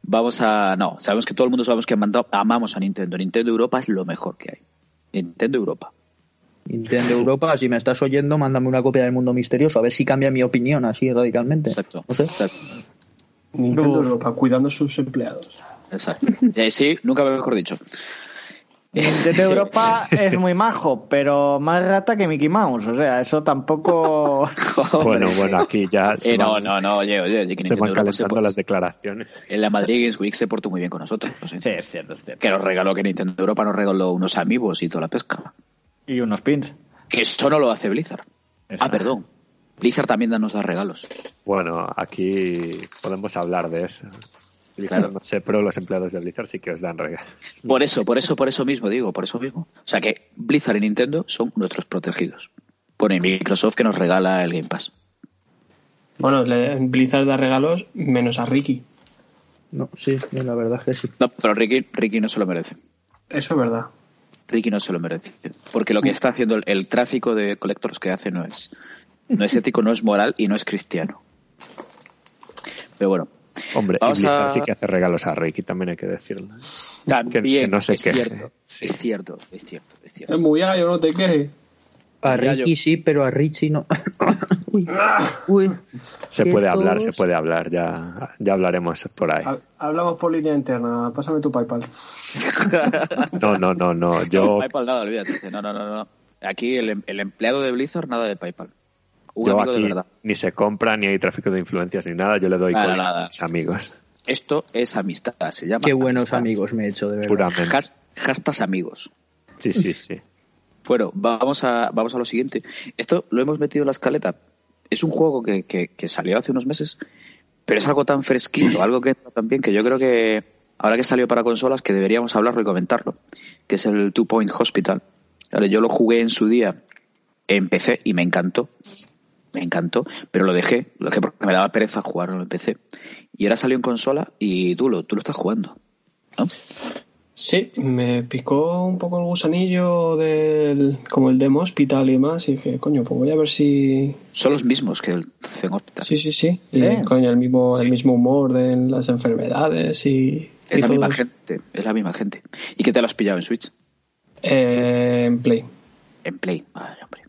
Vamos a... No, sabemos que todo el mundo sabemos que amamos a Nintendo. Nintendo Europa es lo mejor que hay. Nintendo Europa. Nintendo Europa, si me estás oyendo, mándame una copia del mundo misterioso, a ver si cambia mi opinión así radicalmente. Exacto. No sé. Exacto. Nintendo. Europa, cuidando a sus empleados. exacto. Eh, sí, nunca mejor dicho. Nintendo Europa es muy majo, pero más rata que Mickey Mouse. O sea, eso tampoco. Bueno, bueno, aquí ya se, Eh, no, van, no, no, oye, oye, oye, que se Nintendo van se calentando las declaraciones. En la Madrid Games Week se portó muy bien con nosotros. Sí, es cierto, es cierto. Que nos regaló, que Nintendo Europa nos regaló unos amigos y toda la pesca. Y unos pins. Que eso no lo hace Blizzard. Eso. Ah, perdón. Blizzard también nos da regalos. Bueno, aquí podemos hablar de eso. Blizzard, Claro. no sé, pero los empleados de Blizzard sí que os dan regalos. Por eso, por eso, por eso mismo digo, por eso mismo. O sea que Blizzard y Nintendo son nuestros protegidos. Bueno, y Microsoft que nos regala el Game Pass. Bueno, Blizzard da regalos menos a Ricky. No, sí, la verdad es que sí. No, pero Ricky, Ricky no se lo merece. Eso es verdad. Ricky no se lo merece. Porque lo que está haciendo el, el tráfico de collectors que hace no es, no es ético, no es moral y no es cristiano. Pero bueno, Hombre, y Vamos Blizzard a- sí que hace regalos a Ricky, también hay que decirlo. también Que- que no se es, queje. cierto, Sí. es cierto, es cierto, es cierto. Es muy yo no te quejes. A Ricky sí, pero a Richie no. uy, uy. Se puede hablar, se todos- puede hablar, ya, ya hablaremos por ahí. Ha- Hablamos por línea interna. Pásame tu PayPal. No, no, no, no, yo, PayPal nada, olvídate. No, no, no, no. Aquí el, em- el empleado de Blizzard nada de PayPal. Un yo amigo de aquí verdad. ni se compra, ni hay tráfico de influencias, ni nada, yo le doy Nada, a mis amigos, Esto es amistad, se llama. Qué buenos amistad. amigos me he hecho, de verdad. puramente. Has- Hastas amigos. Sí, sí, sí. Bueno, vamos a, vamos a lo siguiente. Esto lo hemos metido en la escaleta. Es un juego que, que- que salió hace unos meses, pero es algo tan fresquito, algo que bien que yo creo que ahora que salió para consolas que deberíamos hablarlo y comentarlo, que es el Two Point Hospital. Vale, yo lo jugué en su día empecé y me encantó. Me encantó, pero lo dejé, lo dejé porque me daba pereza jugarlo en PC. Y ahora salió en consola y tú lo, tú lo estás jugando. ¿no? Sí, me picó un poco el gusanillo del, como el Demo Hospital y demás, y dije, coño, pues voy a ver si... Son los mismos que el Zen Hospital. Sí, sí, sí. Y, coño, el mismo, el mismo humor de las enfermedades y... Es y la todo misma gente, es la misma gente. ¿Y qué te lo has pillado en Switch? Eh, en Play. En Play. Vale, hombre.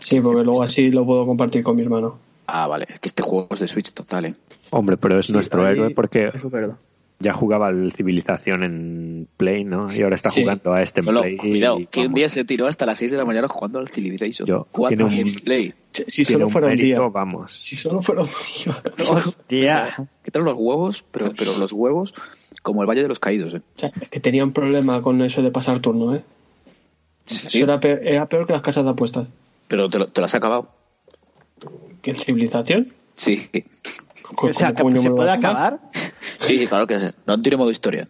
Sí, porque luego así lo puedo compartir con mi hermano. Ah, vale. Es que este juego es de Switch total, ¿eh? Hombre, pero es nuestro ahí- héroe porque ya jugaba al Civilización en Play, ¿no? Y ahora está Sí. jugando a este en Solo, Play. cuidado, y que un día se tiró hasta las 6 de la mañana jugando al Civilization. Yo, Cuatro tiene un- en Play. Si solo fuera un día. vamos. Si solo fuera un día. Hostia. ¿Qué tal los huevos? Pero, pero los huevos como el Valle de los Caídos, ¿eh? O sea, es que tenía un problema con eso de pasar turno, ¿eh? Eso Sí, era peor, era peor que las casas de apuestas. Pero te lo, te lo has acabado. ¿Que civilización? Sí. O sea, ¿cómo que coño se puede acabar. Sí, claro que sí. No tiene modo historia.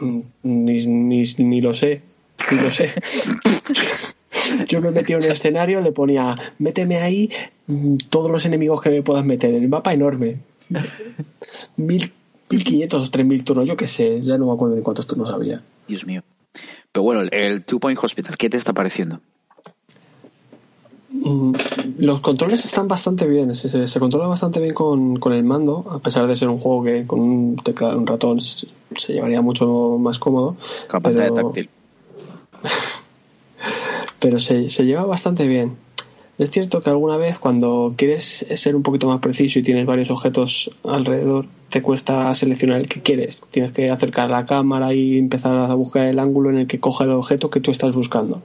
Ni, ni, ni lo sé. Ni lo sé. Yo me metía en un escenario, le ponía, méteme ahí mm, todos los enemigos que me puedas meter. El mapa enorme. Mil, 1500 o 3000 turnos, yo qué sé, ya no me acuerdo de cuántos turnos había. Dios mío. Pero bueno, el, el Two Point Hospital, ¿qué te está pareciendo? Mm, Los controles están bastante bien, se, controla bastante bien con, con el mando, a pesar de ser un juego que con un teclado, un ratón se, se llevaría mucho más cómodo. Con pantalla pero- táctil. pero se, se lleva bastante bien. Es cierto que alguna vez cuando quieres ser un poquito más preciso y tienes varios objetos alrededor, te cuesta seleccionar el que quieres. Tienes que acercar la cámara y empezar a buscar el ángulo en el que coja el objeto que tú estás buscando.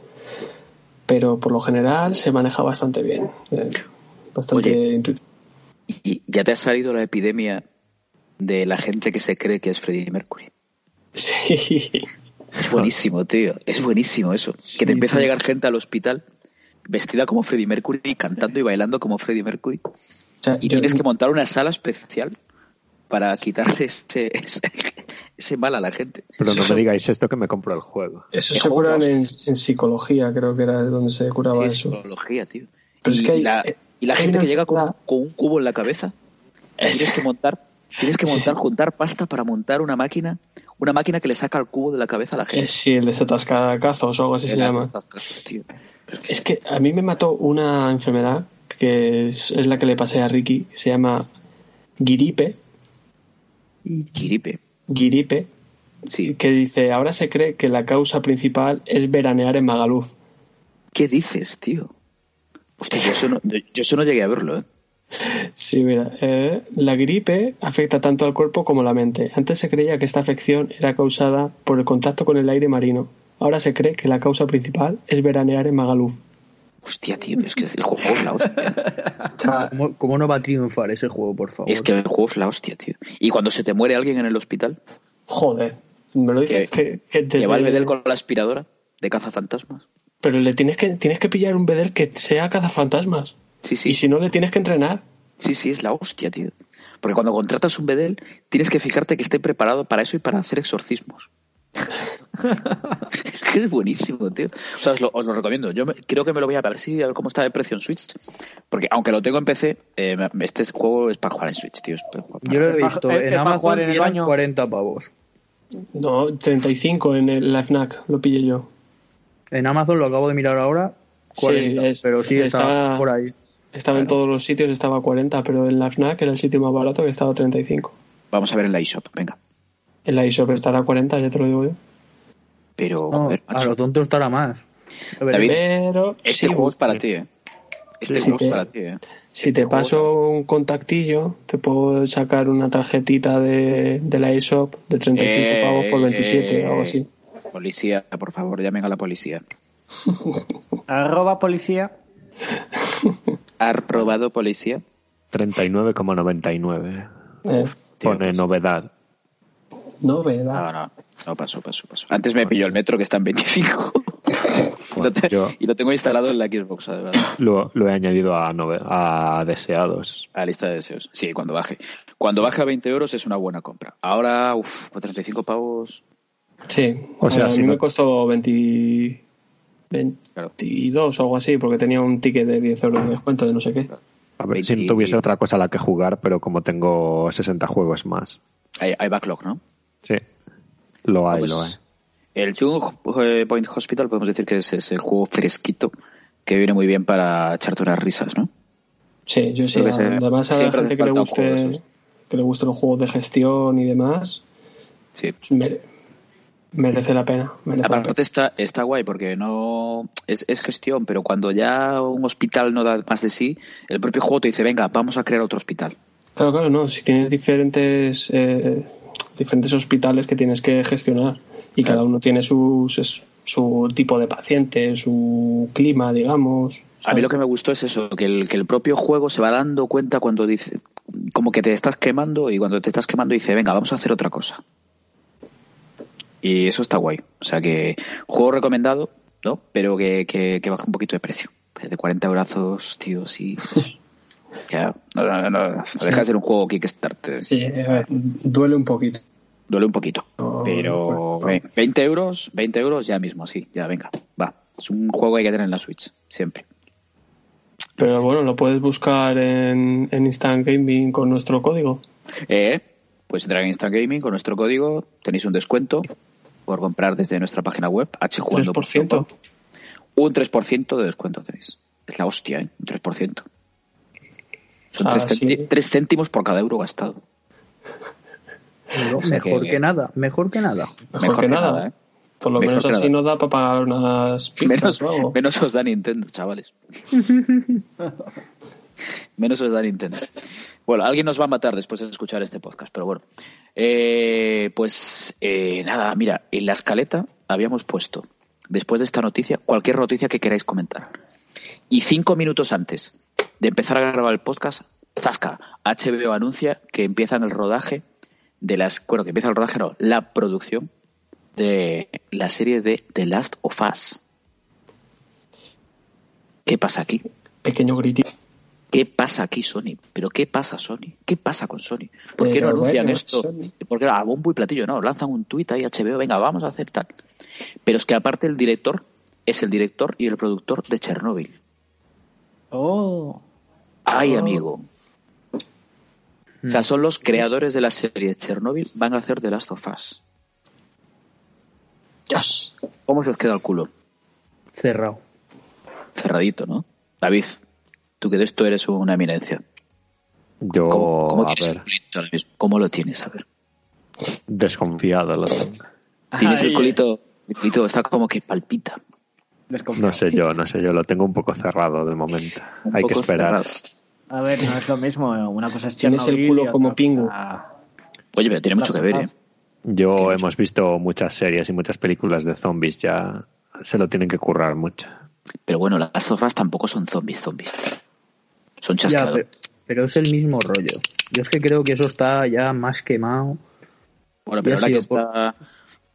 Pero por lo general se maneja bastante bien. eh, Bastante Oye. intuitivo. Y ya te ha salido la epidemia de la gente que se cree que es Freddie Mercury. Sí. Es buenísimo, tío. Es buenísimo eso. que te empieza a llegar gente al hospital vestida como Freddie Mercury, cantando y bailando como Freddie Mercury. O sea, Y yo- tienes que montar una sala especial para quitarle ese, ese, ese mal a la gente. Pero no me digáis esto que me compro el juego. Eso ¿Qué se curan es? en, en psicología, creo que era donde se curaba Sí, es eso. psicología, tío. Pero y, es que hay- la, y hay gente que llega con, con un cubo en la cabeza, tienes que montar, tienes que montar, juntar pasta para montar una máquina, una máquina que le saca el cubo de la cabeza a la Eh, gente. sí, el desatascacazos o algo así se llama. tío. Es que- Es que a mí me mató una enfermedad que es, es la que le pasé a Ricky, que se llama Giripe, Giripe. Giripe, Sí. que dice, ahora se cree que la causa principal es veranear en Magaluf. ¿Qué dices, tío? Hostia, yo eso no, yo eso no llegué a verlo, ¿eh? Sí, mira, eh, la gripe afecta tanto al cuerpo como a la mente. Antes se creía que esta afección era causada por el contacto con el aire marino. Ahora se cree que la causa principal es veranear en Magaluf. Hostia, tío, es que el juego es la hostia. ¿Cómo, cómo no va a triunfar ese juego, por favor? Es que el juego es la hostia, tío. Y cuando se te muere alguien en el hospital, Joder, me lo dices que, que que desde- va el bedel con la aspiradora de cazafantasmas. Pero le tienes que, tienes que pillar un bedel que sea cazafantasmas. Sí, sí. Y si no, le tienes que entrenar. Sí, sí, es la hostia, tío. Porque cuando contratas un bedel, tienes que fijarte que esté preparado para eso y para hacer exorcismos. es que es buenísimo, tío. O sea, os lo, os lo recomiendo. Yo me- creo que me lo voy a ver si a ver cómo está de precio en Switch. Porque aunque lo tengo en PC, eh, este juego es para jugar en Switch, tío. Es para jugar para- Yo lo he visto en Amazon jugar en el baño. 40 pavos. No, 35 en el, la FNAC, lo pillé yo. En Amazon lo acabo de mirar ahora, 40, Sí, es- pero sí está, está- por ahí. Estaba en todos los sitios, estaba a 40, pero en la FNAC era el sitio más barato que estaba a 35. Vamos a ver en la eShop, venga. En la eShop estará a 40, ya te lo digo yo. Pero, No, joder, a lo tonto estará más. David, Pero este sí, juego es para ti, eh. Este Sí, juego sí. es para ti, eh. si este te paso un contactillo, te puedo sacar una tarjetita de, de la eShop de 35 Eh, pavos por 27 o algo así. Policía, por favor, llamen a la policía. Arroba policía. ¿Ha robado policía? 39,99. Eh, Pone pues- novedad. novedad. No, no, no pasó, pasó, pasó. Antes me pilló el metro que está en 25. Lo te- yo- Y lo tengo instalado en la Xbox, además. Lo, lo he añadido a, nove- a deseados. A lista de deseos. Sí, cuando baje. Cuando baje a 20 euros es una buena compra. Ahora, uff, con 35 pavos. Sí, O sea, a si mí no- me costó 20, 22 o algo así, porque tenía un ticket de 10 euros de descuento de no sé qué. A ver, si 20. no tuviese otra cosa a la que jugar, pero como tengo 60 juegos más. Hay, hay backlog, ¿no? Sí, lo hay, Pues, lo hay. El Chung eh, Point Hospital podemos decir que es, es el juego fresquito que viene muy bien para echarte unas risas, ¿no? Sí, yo sí. Además, a la siempre gente que le, guste, que le gusten los juegos de gestión y demás, Sí. mere- merece la pena. merece la pena. Está guay porque no es, es gestión, pero cuando ya un hospital no da más de sí, el propio juego te dice, venga, vamos a crear otro hospital. Claro, claro, no. Si tienes diferentes, eh, diferentes hospitales que tienes que gestionar y cada uno tiene sus, su tipo de paciente, su clima, digamos. A mí lo que me gustó es eso, que el, que el propio juego se va dando cuenta cuando dice, como que te estás quemando y cuando te estás quemando dice, venga, vamos a hacer otra cosa. Y eso está guay. O sea que juego recomendado, ¿no? Pero que, que, que baje un poquito de precio. De 40 brazos, tío, sí. ya, no, no, no, no deja de ser un juego Kickstarter. Sí, ver, duele un poquito. Duele un poquito. Pero bueno. ve, 20 euros, 20 euros ya mismo, sí, ya venga, va. Es un juego que hay que tener en la Switch, siempre. Pero bueno, lo puedes buscar en, en Instant Gaming con nuestro código. Eh, pues entrar en Instant Gaming con nuestro código, tenéis un descuento por comprar desde nuestra página web, hjugando. 3%. Un 3% de descuento tenéis. Es la hostia, ¿eh? Un 3%. Son Ah, 3 sí. céntimos por cada euro gastado. o sea mejor que- que... nada, mejor que nada. Mejor, que, nada. ¿eh? Por lo Mejor menos que así nada. nos da para pagar unas pizzas Menos, o algo. menos os da Nintendo, chavales. menos os da Nintendo. Bueno, alguien nos va a matar después de escuchar este podcast, pero bueno. Eh, pues eh, nada, mira, en la escaleta habíamos puesto, después de esta noticia, cualquier noticia que queráis comentar. Y cinco minutos antes de empezar a grabar el podcast, Zasca, HBO anuncia que empiezan el rodaje de las. Bueno, que empieza el rodaje, no, la producción de la serie de The Last of Us. ¿Qué pasa aquí? Pequeño gritito. ¿Qué pasa aquí, Sony? ¿Pero qué pasa, Sony? ¿Qué pasa con Sony? ¿Por qué no anuncian bueno, esto? Sony. Porque a bombo y platillo, no, lanzan un tuit ahí HBO, venga, vamos a hacer tal. Pero es que aparte el director es el director y el productor de Chernobyl. Oh. Ay, Oh. amigo. O sea, son los creadores de la serie Chernobyl, van a hacer The Last of Us. Dios. ¿Cómo se os queda el culo? Cerrado. Cerradito, ¿no? David, tú que de esto eres una eminencia. Yo, ¿Cómo, cómo a el ver, culito ahora mismo? ¿Cómo lo tienes? A ver. desconfiado lo tengo. Tienes el culito, el culito está como que palpita. No sé yo, no sé yo, lo tengo un poco cerrado de momento. Un Hay que esperar. cerrado. A ver, no es lo mismo. Una cosa es Tienes el culo como pingu. cosa- Oye, pero tiene mucho que ver, ¿eh? Yo hemos visto muchas series y muchas películas de zombies ya. Se lo tienen que currar mucho. Pero bueno, las sofás tampoco son zombies, zombies. Son Ya, chasqueadores. pero, pero es el mismo rollo. Yo es que creo que eso está ya más quemado. Bueno, pero ahora que está...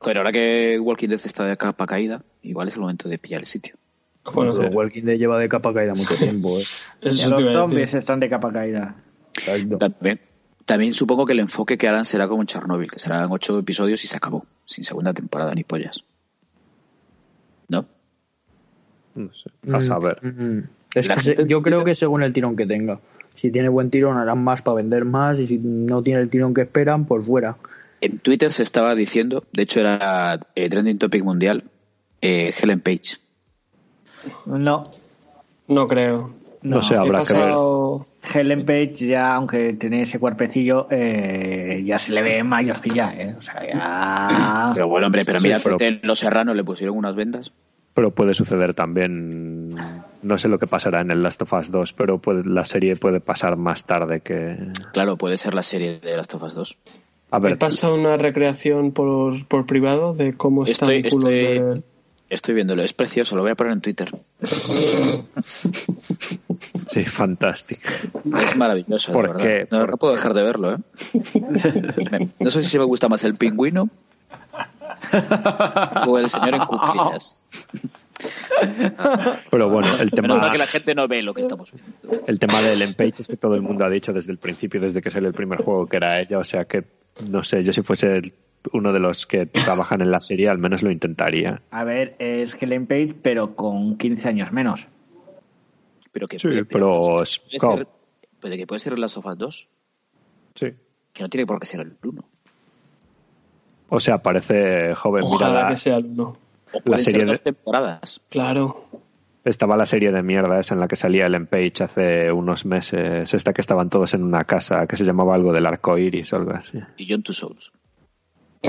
Pero ahora que Walking Dead está de capa caída, igual es el momento de pillar el sitio. Bueno, Pero Walking Dead lleva de capa caída mucho tiempo. ¿eh? Ya los zombies están de capa caída. Exacto. También, también supongo que el enfoque que harán será como en Chernobyl, que serán ocho episodios y se acabó, sin segunda temporada ni pollas. ¿No? No sé, a saber. Mm, Es La que se- gente yo creo que según el tirón que tenga. Si tiene buen tirón harán más para vender más y si no tiene el tirón que esperan, pues fuera. En Twitter se estaba diciendo, de hecho era eh, trending topic mundial, eh, Helen Page. No, No creo. No, sé, He habrá que ver. pasado... Helen Page ya, aunque tiene ese cuerpecillo, eh, ya se le ve mayorcilla, ¿eh? O sea, ya... Pero bueno, hombre, pero Sí, mira, pero- en Los Serranos le pusieron unas vendas. Pero puede suceder también. No sé lo que pasará en el Last of Us 2, pero puede- la serie puede pasar más tarde que. Claro, puede ser la serie de Last of Us 2. A ver, pasado una recreación por, por privado de cómo está Estoy, el culo estoy, de... estoy viéndolo, es precioso, lo voy a poner en Twitter. sí, fantástico. Es maravilloso, de ¿Por verdad. qué? No, ¿Por no puedo dejar de verlo, ¿eh? No sé si me gusta más el pingüino o el señor en cuclillas. Pero bueno, el Menos mal tema, que la gente no ve lo que estamos viendo. el tema de Ellen Page es que todo el mundo ha dicho desde el principio, desde que salió el primer juego, que era ella. O sea que, no sé, yo si fuese el uno de los que trabajan en la serie al menos lo intentaría. A ver, es Helen Page, pero con 15 años menos. Pero que Sí, puede, pero puede es- ser, puede que puede ser Last of Us 2, Sí. que no tiene por qué ser el 1. O sea, parece joven. Mira, Ojalá la- que sea el uno. O pueden serie ser de- dos temporadas. Claro. estaba la serie de mierda esa en la que salía Ellen Page hace unos meses. Esta que estaban todos en una casa que se llamaba algo del arco iris o algo así. Y John Two Souls.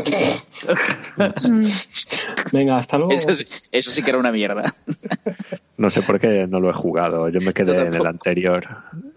Venga, hasta luego. Eso sí, eso sí que era una mierda. No sé por qué no lo he jugado. Yo me quedé Yo en el anterior.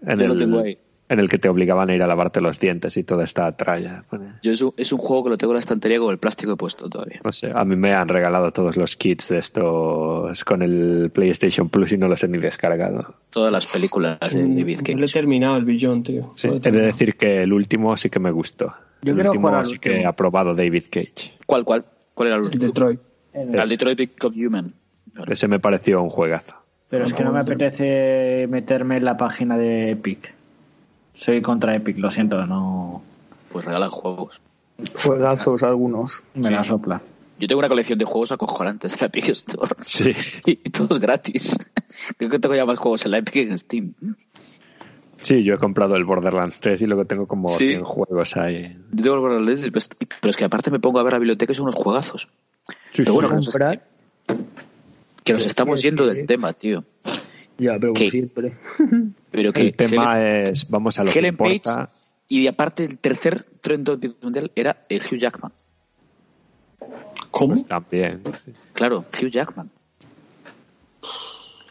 En Yo lo el, tengo ahí. en el que te obligaban a ir a lavarte los dientes y toda esta tralla. Yo es un, es un juego que lo tengo en la estantería con el plástico he puesto todavía. No sé, a mí me han regalado todos los kits de estos con el PlayStation Plus y no los he ni descargado. Todas las películas de David No le he Cage. terminado el billón, tío. Sí, No he de decir que el último sí que me gustó. Yo el quiero último sí que último. ha aprobado David Cage. ¿Cuál, cuál? ¿Cuál era el El último? Detroit. El Detroit Become Human. Ese me pareció un juegazo. Pero es que no me apetece meterme en la página de Epic. Soy contra Epic, lo siento, no Pues regalan juegos. Juegazos algunos. me la sopla. Yo tengo una colección de juegos acojonantes de la Epic Store. Sí. Y todos gratis. Creo que tengo ya más juegos en la Epic que en Steam. Sí, yo he comprado el Borderlands 3 y luego tengo como Sí. 100 juegos ahí. Yo tengo el Borderlands, pero es- pero es que aparte me pongo a ver la biblioteca y son unos juegazos. Sí, Pero bueno, sí. que nos, Comprar. que nos ¿Qué estamos yendo del tema, tío. Ya, pero siempre. Pero que El tema Helen, es, vamos a lo que Helen Page y aparte el tercer trend topic mundial era el Hugh Jackman. ¿Cómo? Pues también. Claro, Hugh Jackman.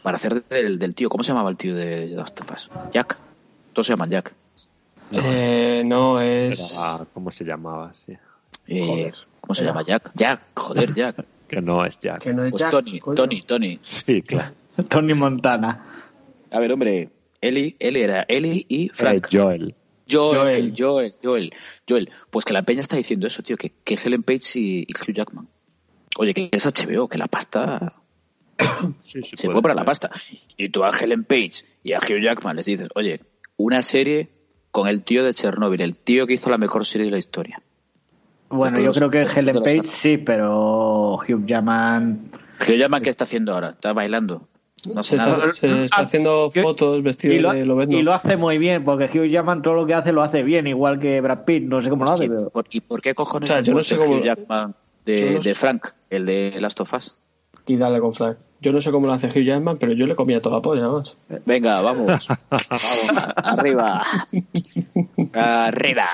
Para hacer del, del tío, ¿cómo se llamaba el tío de Last? Jack. Todos se llaman Jack. Eh, no, es. Era- ¿Cómo se llamaba? Sí. Eh, Joder. ¿Cómo se llama Jack? Jack, joder, Jack. Que no es Jack. Que no es Pues Jack, Tony, coño. Tony, Tony. Sí, claro. Tony Montana. A ver, hombre, Eli, Eli era Eli y Frank. Eh, Joel. Joel, Joel. Joel, Joel, Joel. Pues que la peña está diciendo eso, tío, que, que Helen Page y, y Hugh Jackman. Oye, que es HBO, que la pasta Sí, sí, se puede compra la ser. pasta. Y tú a Helen Page y a Hugh Jackman les dices, oye, una serie con el tío de Chernobyl, el tío que hizo la mejor serie de la historia. Bueno, yo creo que Helen Page sí, pero Hugh Jackman. Hugh Jackman, ¿qué está haciendo ahora? Está bailando. No Se sé nada. está, se está Ah, haciendo fotos vestido Y lo, de Lobezno. y lo hace muy bien, porque Hugh Jackman todo lo que hace lo hace bien, igual que Brad Pitt. No sé cómo lo hace, que, pero. por- ¿Y por qué cojones O sea, yo no sé cómo- Hugh Jackman de, Frank, el de Last of Us? Y dale con Frank. Yo no sé cómo lo hace Hugh Jackman, pero yo le comía toda la polla, macho. Venga, vamos. vamos. Arriba. Arriba.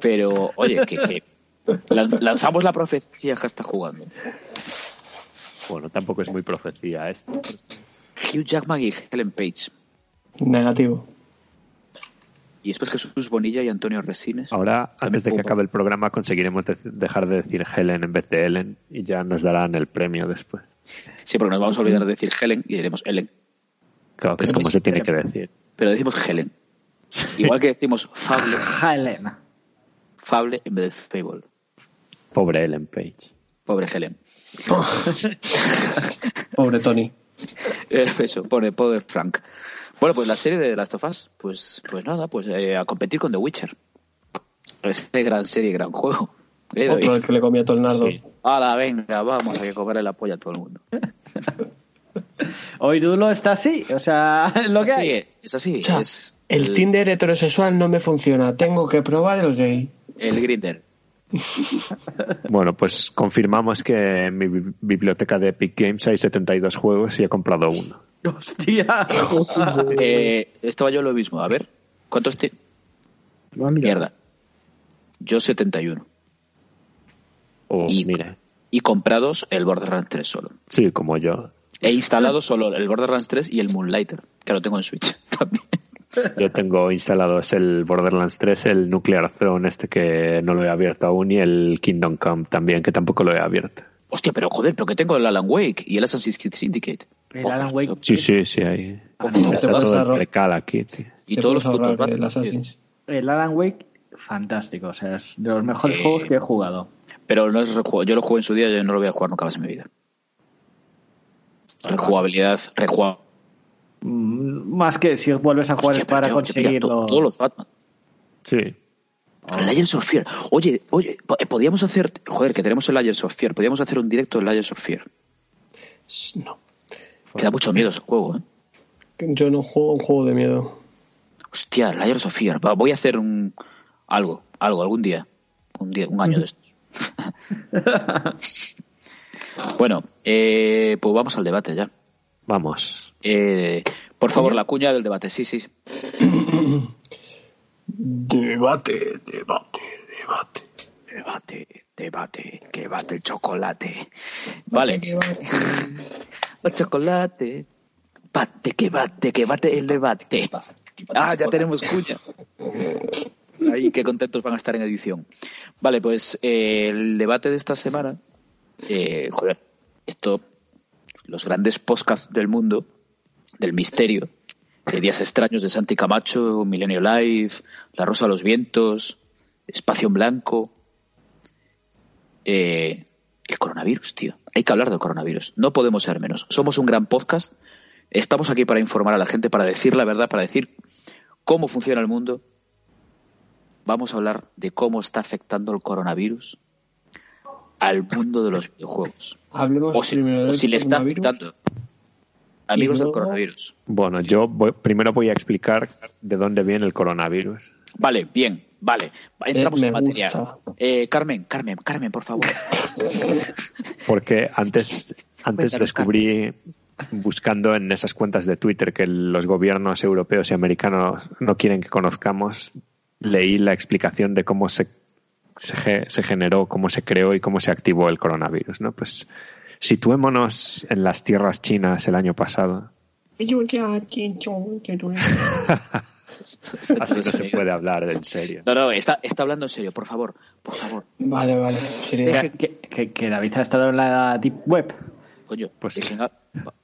Pero, oye, que, que lan- lanzamos la profecía que está jugando. Bueno, tampoco es muy profecía esto. Hugh Jackman y Helen Page. Negativo. Y después Jesús Bonilla y Antonio Resines. Ahora, También antes de que acabe el programa, conseguiremos de- dejar de decir Helen en vez de Ellen y ya nos darán el premio después. Sí, porque nos vamos a olvidar de decir Helen y diremos Helen. Claro, que es Pero como se tiene que pero- decir. Pero decimos Helen. Igual que decimos Fable, Helen. Fable en vez de Fable. Pobre Ellen Page. Pobre Helen. Pobre Tony. Eh, Eso, pobre, pobre Frank. Bueno, pues la serie de Last of Us, pues, pues nada, pues eh, a competir con The Witcher. Este gran serie, gran juego. Eh. Otro el que le comía todo el nardo. Sí. Hala, venga, vamos a que comerle la polla a todo el mundo. Hoy Dulo está así, o sea, es lo es que así, hay. eh, es así. O sea, es el Tinder heterosexual no me funciona. Tengo que probar el gay. El Grinder. Bueno, pues confirmamos que en mi bi- biblioteca de Epic Games hay 72 juegos y he comprado uno. Hostia. Eh, estaba yo lo mismo. A ver, ¿cuántos te... Ah. Mierda. Yo 71. O, Y- mira, Y comprados el Borderlands 3 solo. sí, como yo. He instalado solo el Borderlands 3 y el Moonlighter, que lo tengo en Switch también. Yo tengo instalados el Borderlands 3, el Nuclear Throne este que no lo he abierto aún y el Kingdom Come también que tampoco lo he abierto. Hostia, pero joder, pero que tengo el Alan Wake y el Assassin's Creed Syndicate. El Alan Wake. Sí, sí, sí, ahí. Ah, no, Está todo el aquí, tío. Y todos los putos el Batman. Assassin's. El Alan Wake, fantástico. O sea, es de los mejores Sí. juegos que he jugado. Pero no es rejuego. Yo lo jugué en su día, yo no lo voy a jugar nunca más en mi vida. Rejugabilidad, rejugabilidad. Mm, Más que si vuelves a jugar es para conseguirlo. Todos los Batman. Sí. Layers of Fear. Oye, oye, eh, podíamos hacer. Joder, que tenemos el Layers of Fear. Podíamos hacer un directo del Layers of Fear. No. Que da mucho miedo ese juego, ¿eh? Yo no juego un juego de miedo. Hostia, Layers of Fear. Voy a hacer un. Algo, algo, algún día. Un día, un año de estos. bueno, eh, pues vamos al debate ya. Vamos. Eh, por favor, la cuña del debate. Sí, sí. Debate, debate, debate. Debate, debate, que bate el chocolate. Vale. El chocolate. Bate, que bate, que bate el debate. Ah, ya tenemos cuña. Ahí, qué contentos van a estar en edición. Vale, pues eh, el debate de esta semana. eh, joder, esto. Los grandes podcasts del mundo, del misterio, de Días Extraños de Santi Camacho, Milenio Live, La Rosa de los Vientos, Espacio en Blanco. Eh, el coronavirus, tío. Hay que hablar del coronavirus. No podemos ser menos. Somos un gran podcast. Estamos aquí para informar a la gente, para decir la verdad, para decir cómo funciona el mundo. Vamos a hablar de cómo está afectando el coronavirus al mundo de los videojuegos. Hablemos O si, primero o si le está afectando. Amigos del coronavirus. Bueno, yo voy- primero voy a explicar de dónde viene el coronavirus. Vale, bien, vale. Entramos Eh, en materia. Eh, Carmen, Carmen, Carmen, por favor. Porque antes, antes Cuéntanos, descubrí, buscando en esas cuentas de Twitter que los gobiernos europeos y americanos no quieren que conozcamos, leí la explicación de cómo se, se, se generó, cómo se creó y cómo se activó el coronavirus. ¿no? Pues situémonos en las tierras chinas el año pasado. Así no se puede hablar en serio. No, no, está, está hablando en serio, por favor, por favor. Vale, vale. Deje que, que- que David ha estado en la Deep Web. Coño, Pues dejen a-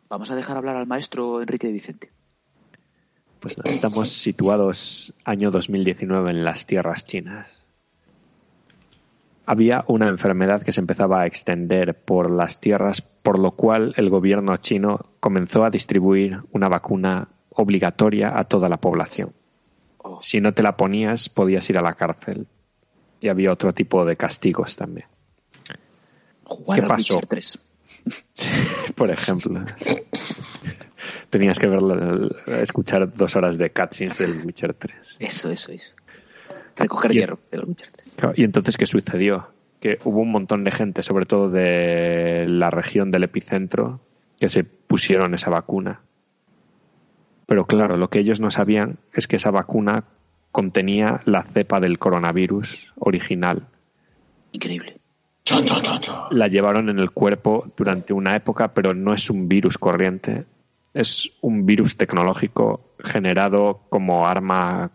vamos a dejar hablar al maestro Enrique de Vicente. Pues nada, estamos situados año 2019 en las tierras chinas. Había una enfermedad que se empezaba a extender por las tierras, por lo cual el gobierno chino comenzó a distribuir una vacuna obligatoria a toda la población. Oh. Si no te la ponías, podías ir a la cárcel. Y había otro tipo de castigos también. Jugar ¿Qué pasó? Witcher 3. Por ejemplo. Tenías que verlo, escuchar dos horas de cutscenes del Witcher 3. Eso, eso, eso. Recoger Y- hierro del Witcher 3. Claro, Y entonces, ¿qué sucedió? Que hubo un montón de gente, sobre todo de la región del epicentro, que se pusieron esa vacuna. Pero claro, lo que ellos no sabían es que esa vacuna contenía la cepa del coronavirus original. Increíble. La llevaron en el cuerpo durante una época, pero no es un virus corriente. Es un virus tecnológico generado como arma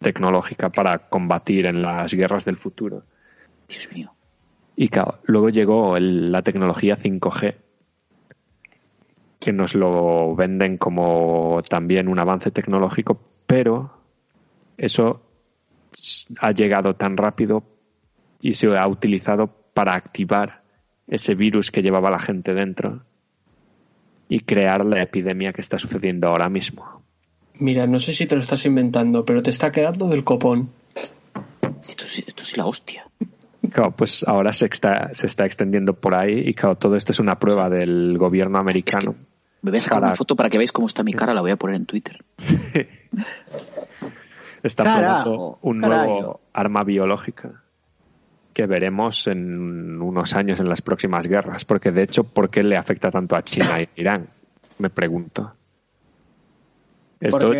tecnológica para combatir en las guerras del futuro. Dios mío. Y claro, luego llegó el- la tecnología 5G, que nos lo venden como también un avance tecnológico, pero eso ha llegado tan rápido y se ha utilizado para activar ese virus que llevaba la gente dentro y crear la epidemia que está sucediendo ahora mismo. Mira, no sé si te lo estás inventando, pero te está quedando del copón. Esto sí, esto sí la hostia. Claro, pues ahora se está, se está extendiendo por ahí y claro, todo esto es una prueba del gobierno americano. Me voy a sacar una foto para que veáis cómo está mi cara, la voy a poner en Twitter. está Carajo, probando un nuevo arma biológica que veremos en unos años en las próximas guerras. Porque de hecho, ¿por qué le afecta tanto a China e Irán? Me pregunto. Esto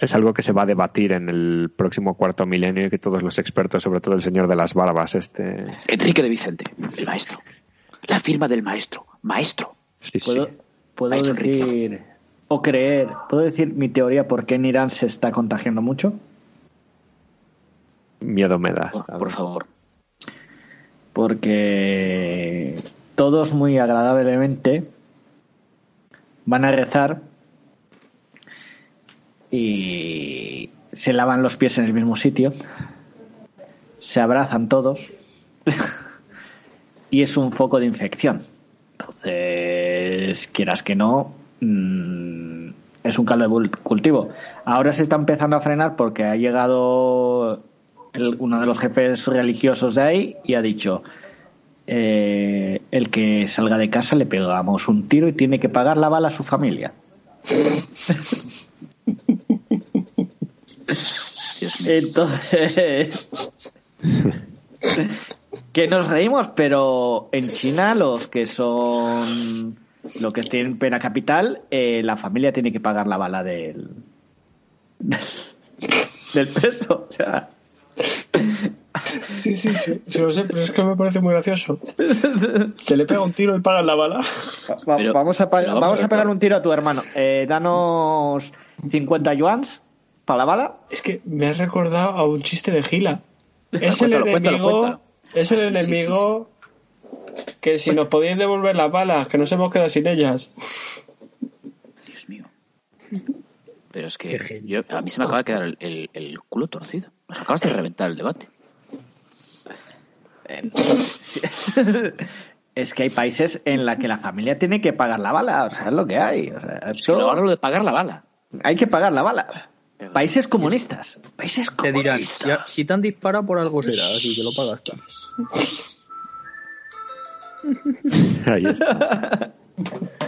es algo que se va a debatir en el próximo cuarto milenio y que todos los expertos, sobre todo el señor de las barbas, este. Enrique de Vicente, el maestro. La firma del maestro. Maestro. Sí, sí. Puedo, decir o creer, puedo decir mi teoría por qué en Irán se está contagiando mucho. Miedo me da. Por, por favor. Porque todos muy agradablemente van a rezar y se lavan los pies en el mismo sitio, se abrazan todos y es un foco de infección. Entonces, quieras que no, mm, es un caldo de cultivo. Ahora se está empezando a frenar porque ha llegado uno de los jefes religiosos de ahí y ha dicho, eh, el que salga de casa le pegamos un tiro y tiene que pagar la bala a su familia. Entonces, que nos reímos, pero en China los que son, los que tienen pena capital, eh, la familia tiene que pagar la bala del, del peso. O sea, Sí, sí, sí. Sí lo sé, pero es que me parece muy gracioso. Se le pega un tiro y pagan la bala. va- Pero- vamos a, vamos vamos a a pegar claro. un tiro a tu hermano. Eh, danos 50 yuans para la bala. Es que me has recordado a un chiste de Gila. Es Cuéntalo, el enemigo. cuéntalo. Es el Sí, sí, sí, enemigo. Que si nos podéis devolver las balas, que nos hemos quedado sin ellas. Dios mío. Pero es que yo, a mí se me acaba de quedar el, el- el culo torcido. Nos acabas de reventar el debate. es que hay países en la que la familia tiene que pagar la bala. O sea, es lo que hay. O sea, Es que lo de pagar la bala. Hay que pagar la bala. Pero- Países comunistas. Países Te dirán, comunistas. "Ya, si te han disparado por algo será, así que lo pagaste. Ahí está.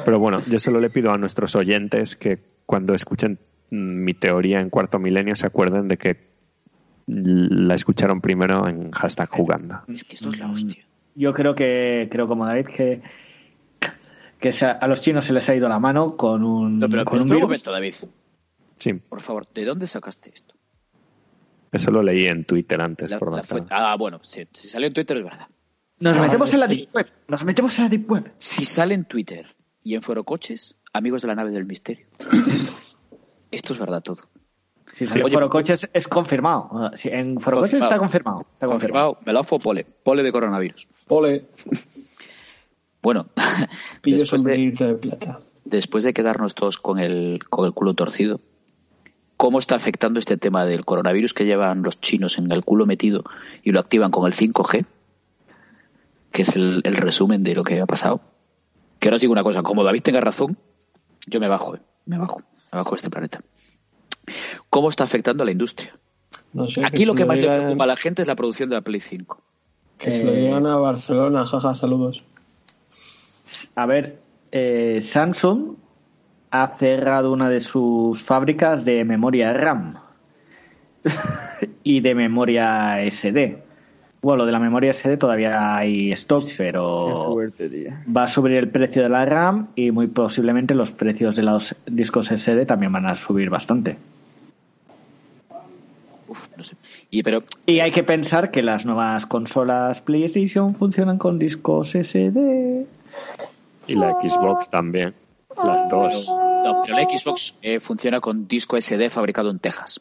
Pero bueno, yo solo le pido a nuestros oyentes que cuando escuchen mm, mi teoría en cuarto milenio se acuerden de que la escucharon primero en hashtag jugando. Es que esto es la hostia. Yo creo que, creo como David, que, que a los chinos se les ha ido la mano con un, No, pero, con un virus. momento, David. Sí, Por favor, ¿de dónde sacaste esto? eso lo leí en Twitter antes. La- por la la fuente- Ah, bueno, si, si salió en Twitter es verdad. Nos metemos en la sí. deep web. Nos metemos en la deep web. Si sale en Twitter y en Forocoches, amigos de la nave del misterio. esto es verdad todo. Si sale Oye, Foro Coches es confirmado. Sí, en Foro Coches está confirmado. Está confirmado. Confirmado, melafo pole. Pole de coronavirus. Ole, Bueno, pillo después de, de plata. después de quedarnos todos con el, con el culo torcido, ¿cómo está afectando este tema del coronavirus que llevan los chinos en el culo metido y lo activan con el 5G? Que es el, el resumen de lo que ha pasado. Que ahora os digo una cosa, como David tenga razón, yo me bajo, eh, me bajo, me bajo de este planeta. ¿Cómo está afectando a la industria? No sé, Aquí lo que más le preocupa a la gente es la producción de la Play 5. Que se lo digan a Barcelona, jaja, saludos. A ver, eh, Samsung ha cerrado una de sus fábricas de memoria RAM y de memoria SD. Bueno, lo de la memoria SD todavía hay stock, pero fuerte, va a subir el precio de la RAM y muy posiblemente los precios de los discos SD también van a subir bastante. Uf, no sé. Y pero Y hay que pensar que las nuevas consolas PlayStation funcionan con discos SD. Y la Xbox también. Las dos. No, pero la Xbox eh, funciona con disco SD fabricado en Texas.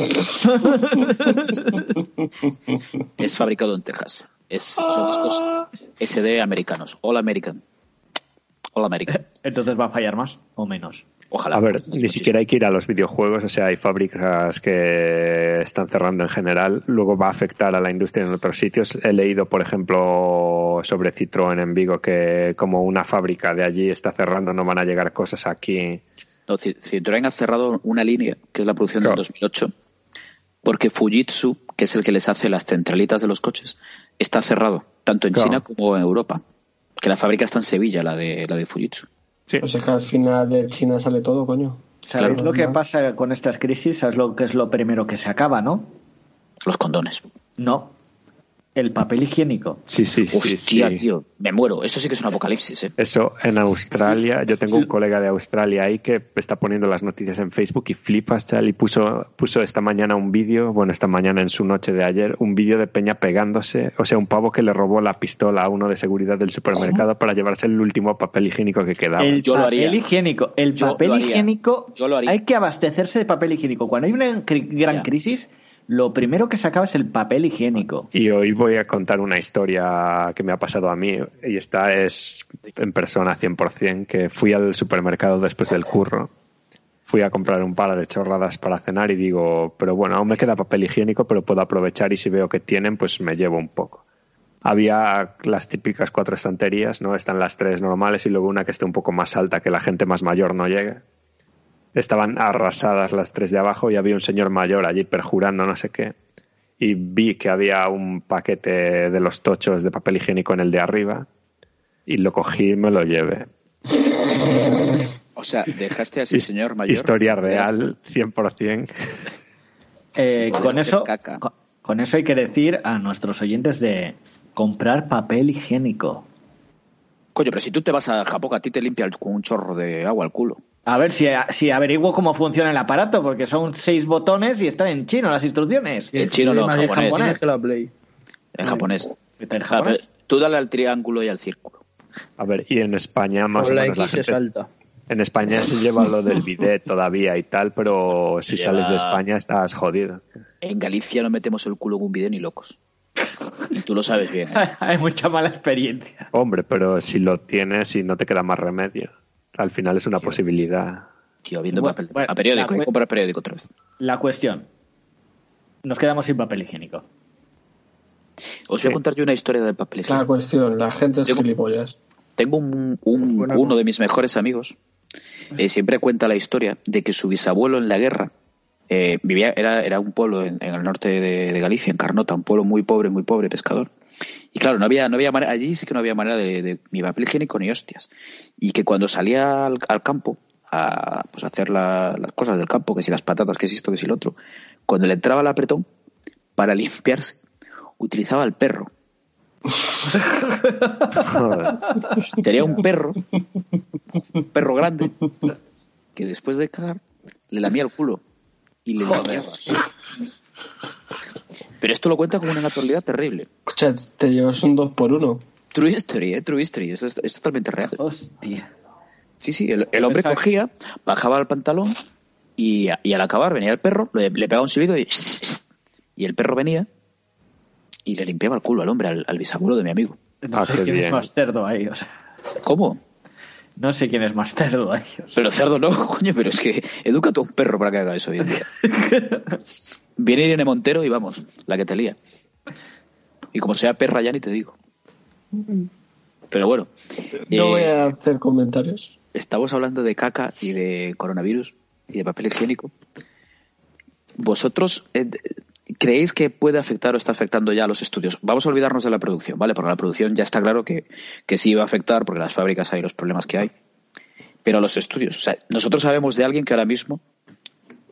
es fabricado en Texas. Es, son discos SD americanos. All American. All American. Entonces va a fallar más o menos. Ojalá. A ver, ni siquiera hay que ir a los videojuegos, o sea, hay fábricas que están cerrando en general, luego va a afectar a la industria en otros sitios. He leído, por ejemplo, sobre Citroën en Vigo, que como una fábrica de allí está cerrando, no van a llegar cosas aquí. No, Ci- Citroën ha cerrado una línea, que es la producción Claro. del 2008, porque Fujitsu, que es el que les hace las centralitas de los coches, está cerrado, tanto en Claro. China como en Europa. Que la fábrica está en Sevilla, la de, la de Fujitsu. Pues es que al final de China sale todo, coño. ¿Sabéis Claro. lo que pasa con estas crisis? ¿Sabes lo que es lo primero que se acaba, no? Los condones. No. El papel higiénico. Sí, sí, sí. Hostia, sí. tío, me muero. Esto sí que es un apocalipsis, ¿eh? Eso en Australia, yo tengo un colega de Australia ahí que está poniendo las noticias en Facebook y flipas, chaval, y puso, puso esta mañana un vídeo, bueno, esta mañana en su noche de ayer, un vídeo de Peña pegándose, o sea, un pavo que le robó la pistola a uno de seguridad del supermercado para llevarse el último papel higiénico que quedaba. El yo lo papel haría. higiénico. El Yo papel lo haría. higiénico. Yo lo haría. Hay que abastecerse de papel higiénico. Cuando hay una gran Ya. crisis, lo primero que se acaba es el papel higiénico. Y hoy voy a contar una historia que me ha pasado a mí, y esta es en persona 100%, que fui al supermercado después del curro. Fui a comprar un par de chorradas para cenar y digo, pero bueno, aún me queda papel higiénico, pero puedo aprovechar y si veo que tienen, pues me llevo un poco. Había las típicas cuatro estanterías, ¿no? Están las tres normales y luego una que esté un poco más alta, que la gente más mayor no llegue. Estaban arrasadas las tres de abajo y había un señor mayor allí perjurando no sé qué. Y vi que había un paquete de los tochos de papel higiénico en el de arriba y lo cogí y me lo llevé. O sea, dejaste a ese señor mayor. Historia real, 100%. Eh, con eso, con, eso hay que decir a nuestros oyentes de comprar papel higiénico. Coño, pero si tú te vas a Japón, a ti te limpia con un chorro de agua el culo. A ver si, si averiguo cómo funciona el aparato, porque son seis botones y están en chino las instrucciones. En chino no, en Más japonés. En japonés. ¿Está en sea, japonés? tú dale al triángulo y al círculo. A ver, y en España más o la menos la X se gente- salta. En España se lleva lo del bidet todavía y tal, pero si Se sales de España estás jodido. En Galicia no metemos el culo en un video ni locos. Y tú lo sabes bien. ¿eh? Hay mucha mala experiencia. Hombre, pero si lo tienes y no te queda más remedio. Al final es una posibilidad. Tío, viendo Bueno, papel. bueno, a periódico, la- voy a comprar periódico otra vez. La cuestión. Nos quedamos sin papel higiénico. Os voy a contar yo una historia del papel La higiénico. cuestión, la gente es Tengo- gilipollas. Tengo un, un- uno de mis mejores amigos. eh, siempre cuenta la historia de que su bisabuelo en la guerra eh, vivía, era, era un pueblo en, en el norte de, de Galicia, en Carnota, un pueblo muy pobre, muy pobre, pescador. Y claro, no había, no había manera, allí sí que no había manera de, de ni papel higiénico ni hostias. Y que cuando salía al, al campo a pues, hacer la- las cosas del campo, que si las patatas, que si esto, que si lo otro, cuando le entraba el apretón, para limpiarse, utilizaba el perro. Tenía un perro, un perro grande, que después de cagar le lamía el culo y le limpiaba. Pero esto lo cuenta con una naturalidad terrible. Escucha, te llevas un 2 por 1 True history, ¿eh? True history. Esto es, es totalmente real. Hostia. Sí, sí. El, el hombre cogía, bajaba el pantalón y, y al acabar venía el perro, le, le pegaba un silbido y, y el perro venía y le limpiaba el culo al hombre, al, al bisabuelo de mi amigo. No Ah, sé qué quién es más cerdo ahí. O sea, ¿Cómo? no sé quién es más cerdo ahí. o sea. Pero cerdo no, coño, pero es que educa a un perro para que haga eso hoy en día. Viene Irene Montero y vamos, la que te lía. Y como sea perra ya ni te digo. Pero bueno, No eh, voy a hacer comentarios. estamos hablando de caca y de coronavirus y de papel higiénico. ¿Vosotros eh, creéis que puede afectar o está afectando ya a los estudios? Vamos a olvidarnos de la producción, ¿vale? Porque la producción ya está claro que, que sí va a afectar porque las fábricas hay los problemas que hay. Pero a los estudios, o sea, nosotros sabemos de alguien que ahora mismo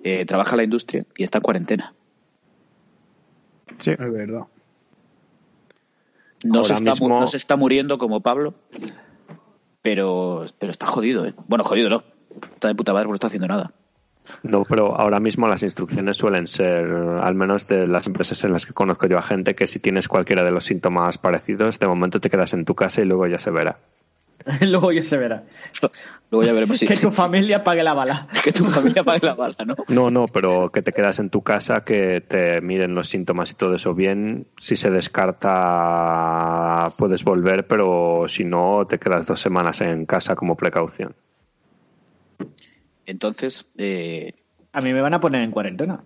eh, trabaja en la industria y está en cuarentena. Sí. Es verdad. No, se Ahora está, mu- mismo- no se está muriendo como Pablo, pero, pero está jodido, ¿eh? Bueno, jodido no. Está de puta madre porque no está haciendo nada. No, pero ahora mismo las instrucciones suelen ser, al menos de las empresas en las que conozco yo a gente, que si tienes cualquiera de los síntomas parecidos, de momento te quedas en tu casa y luego ya se verá. Luego ya se verá. Luego ya veremos si Que tu familia pague la bala. que tu familia pague la bala, ¿no? No, no, pero que te quedas en tu casa, que te miden los síntomas y todo eso bien. Si se descarta, puedes volver, pero si no, te quedas dos semanas en casa como precaución. Entonces, eh, A mí me van a poner en cuarentena.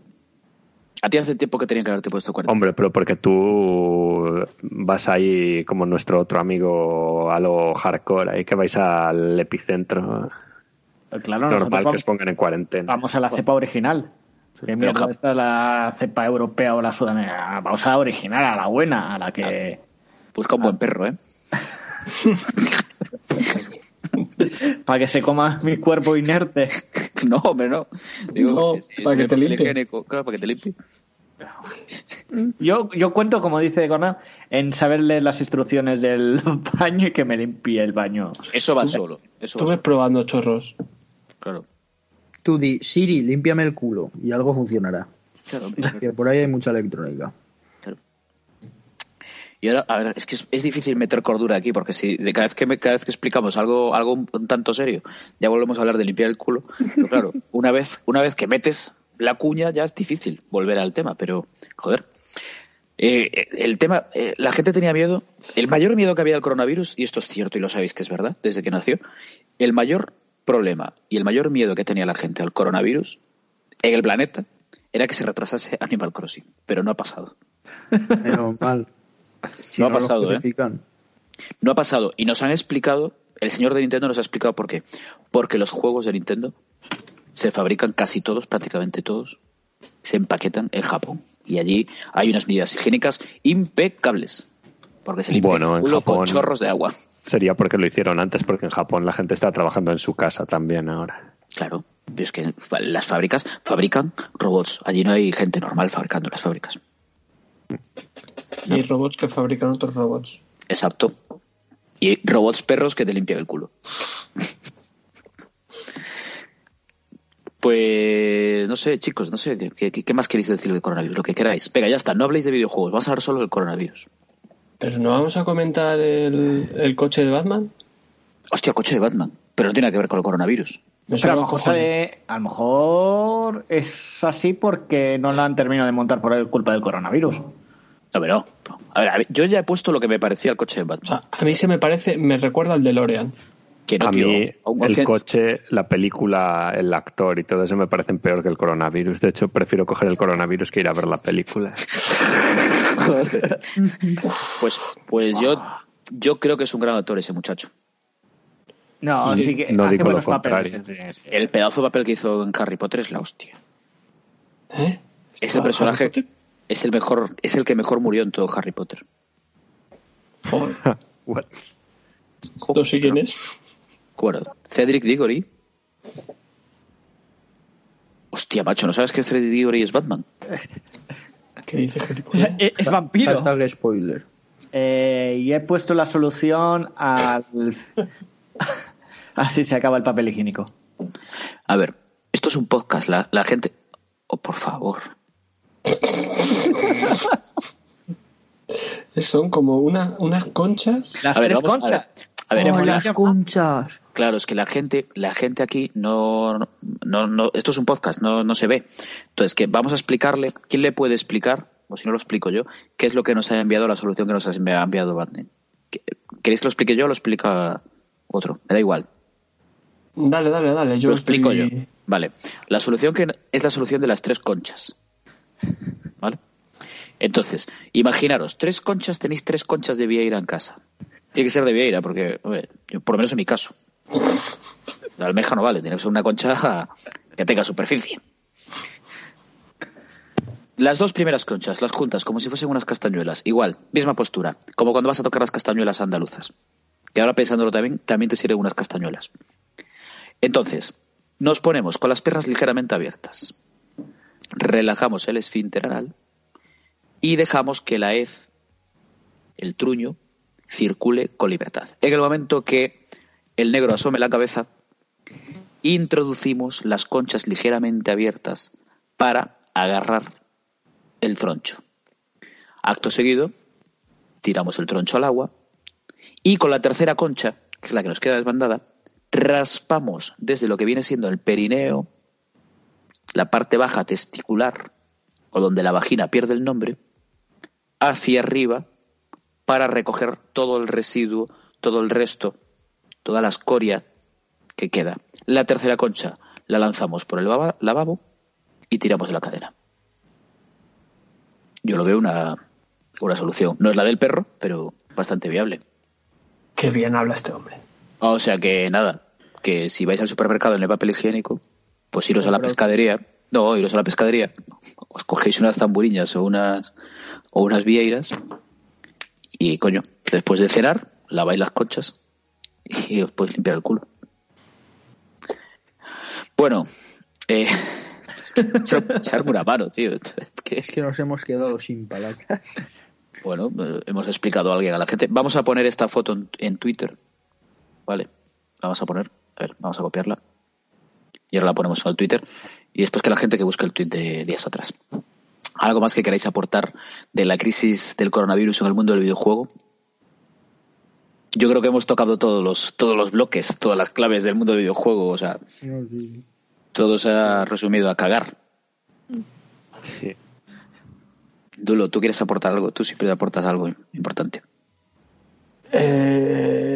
A ti hace tiempo que tenían que haberte puesto cuarentena. Hombre, pero porque tú vas ahí como nuestro otro amigo a lo hardcore, ahí que vais al epicentro. Claro, nosotros Normal que vamos, os pongan en cuarentena. vamos a la cepa original. ¿Qué Pero mierda esta es la cepa europea o la sudamericana? Vamos a la original, a la buena, a la que... Busca un buen perro, ¿eh? Para que se coma mi cuerpo inerte. No, hombre, no. Digo, No, para que te limpie. Claro, para que te limpie. Yo, yo cuento, como dice Gona, en saber leer las instrucciones del baño y que me limpie el baño. Eso va solo. Eso Tú va ves solo. probando chorros. Claro. Tú di, Siri, límpiame el culo y algo funcionará. Claro. Que por ahí hay mucha electrónica. Y ahora, a ver, es que es, es difícil meter cordura aquí, porque si de cada vez que me- cada vez que explicamos algo, algo un, un tanto serio, ya volvemos a hablar de limpiar el culo. Pero claro, una vez, una vez que metes la cuña, ya es difícil volver al tema, pero, joder. Eh, el tema, eh, la gente tenía miedo, el mayor miedo que había al coronavirus, y esto es cierto y lo sabéis que es verdad, desde que nació, el mayor problema y el mayor miedo que tenía la gente al coronavirus en el planeta era que se retrasase Animal Crossing, pero no ha pasado. Menos mal. Si No ha pasado, ¿eh? No ha pasado. Y nos han explicado, el señor de Nintendo nos ha explicado por qué. Porque los juegos de Nintendo se fabrican casi todos, prácticamente todos, se empaquetan en Japón. Y allí hay unas medidas higiénicas impecables. Porque se limpia Bueno, en con chorros de agua. Sería porque lo hicieron antes, porque en Japón la gente está trabajando en su casa también ahora. Claro, pero es que las fábricas fabrican robots. Allí no hay gente normal fabricando las fábricas. Y robots que fabrican otros robots. Exacto. Y robots perros que te limpian el culo. Pues no sé, chicos, no sé, ¿qué, qué- qué más queréis decir del coronavirus? Lo que queráis. Venga, ya está, no habléis de videojuegos, vamos a hablar solo del coronavirus. Pero no vamos a comentar el, el coche de Batman. Hostia, el coche de Batman, pero no tiene nada que ver con el coronavirus. Me Pero a lo, mejor, se- a lo mejor es así porque no la han terminado de montar por culpa del coronavirus. No, pero no. A ver, a ver, yo ya he puesto lo que me parecía el coche de O Batman. sea, a mí se me parece, me recuerda al DeLorean. que no, a tío, mí el coche, la película, el actor y todo eso me parecen peor que el coronavirus. De hecho, prefiero coger el coronavirus que ir a ver la película. Pues, pues yo, yo creo que es un gran actor ese muchacho. No, Sí, sí que no hace digo lo papeles, contrario. El pedazo de papel que hizo en Harry Potter es la hostia. ¿Eh? Es el personaje, Harry. Es el mejor, es el que mejor murió en todo Harry Potter. What? No sé quién es. Bueno, Cedric Diggory. Hostia, macho, ¿no sabes que Cedric Diggory es Batman? ¿Qué dice Harry Potter? Es es vampiro. Hashtag spoiler. Eh, y he puesto la solución al. Así se acaba el papel higiénico. A ver, esto es un podcast, la, la gente... Oh, por favor. Son como una, unas conchas. Las A ver, tres vamos- a ver, conchas. a ver, la- las conchas. Claro, es que la gente, la gente aquí no, no, no, esto es un podcast, no, no se ve. Entonces, que vamos a explicarle, ¿quién le puede explicar, o si no lo explico yo, qué es lo que nos ha enviado la solución que nos ha enviado Batman? ¿Qué- ¿Queréis que lo explique yo o lo explica otro? Me da igual. Dale, dale, dale. Yo lo explico yo. Vale. La solución que es la solución de las tres conchas. ¿Vale? Entonces, imaginaros, tres conchas, tenéis tres conchas de Vieira en casa. Tiene que ser de Vieira, porque, yo- por lo menos en mi caso. La almeja no vale, tiene que ser una concha que tenga superficie. Las dos primeras conchas, las juntas, como si fuesen unas castañuelas. Igual, misma postura, como cuando vas a tocar las castañuelas andaluzas. Que ahora pensándolo también, también te sirven unas castañuelas. Entonces, nos ponemos con las piernas ligeramente abiertas. Relajamos el esfínter anal y dejamos que la hez, el truño, circule con libertad. En el momento que el negro asome la cabeza, introducimos las conchas ligeramente abiertas para agarrar el troncho. Acto seguido, tiramos el troncho al agua y con la tercera concha, que es la que nos queda desbandada, raspamos desde lo que viene siendo el perineo, la parte baja testicular, o donde la vagina pierde el nombre, hacia arriba para recoger todo el residuo, todo el resto, toda la escoria que queda. La tercera concha la lanzamos por el lavabo y tiramos de la cadena. Yo lo veo una, una solución. No es la del perro, pero bastante viable. Qué bien habla este hombre. O sea que nada, que si vais al supermercado en el papel higiénico, pues iros a la pescadería. No, iros a la pescadería. Os cogéis unas zamburiñas o unas o unas vieiras y coño, después de cenar, laváis las conchas y os podéis limpiar el culo. Bueno, eh, echar- echarme una mano, tío. Es que- Es que nos hemos quedado sin palabras. bueno, eh, hemos explicado a alguien, a la gente. Vamos a poner esta foto en, en Twitter. Vale, vamos a poner, a ver, vamos a copiarla. Y ahora la ponemos en el Twitter. Y después que la gente que busque el tweet de días atrás. ¿Algo más que queráis aportar de la crisis del coronavirus en el mundo del videojuego? Yo creo que hemos tocado todos los, todos los bloques, todas las claves del mundo del videojuego. O sea, todo se ha resumido a cagar. Sí. Dulo, ¿tú quieres aportar algo? Tú siempre aportas algo importante. Eh,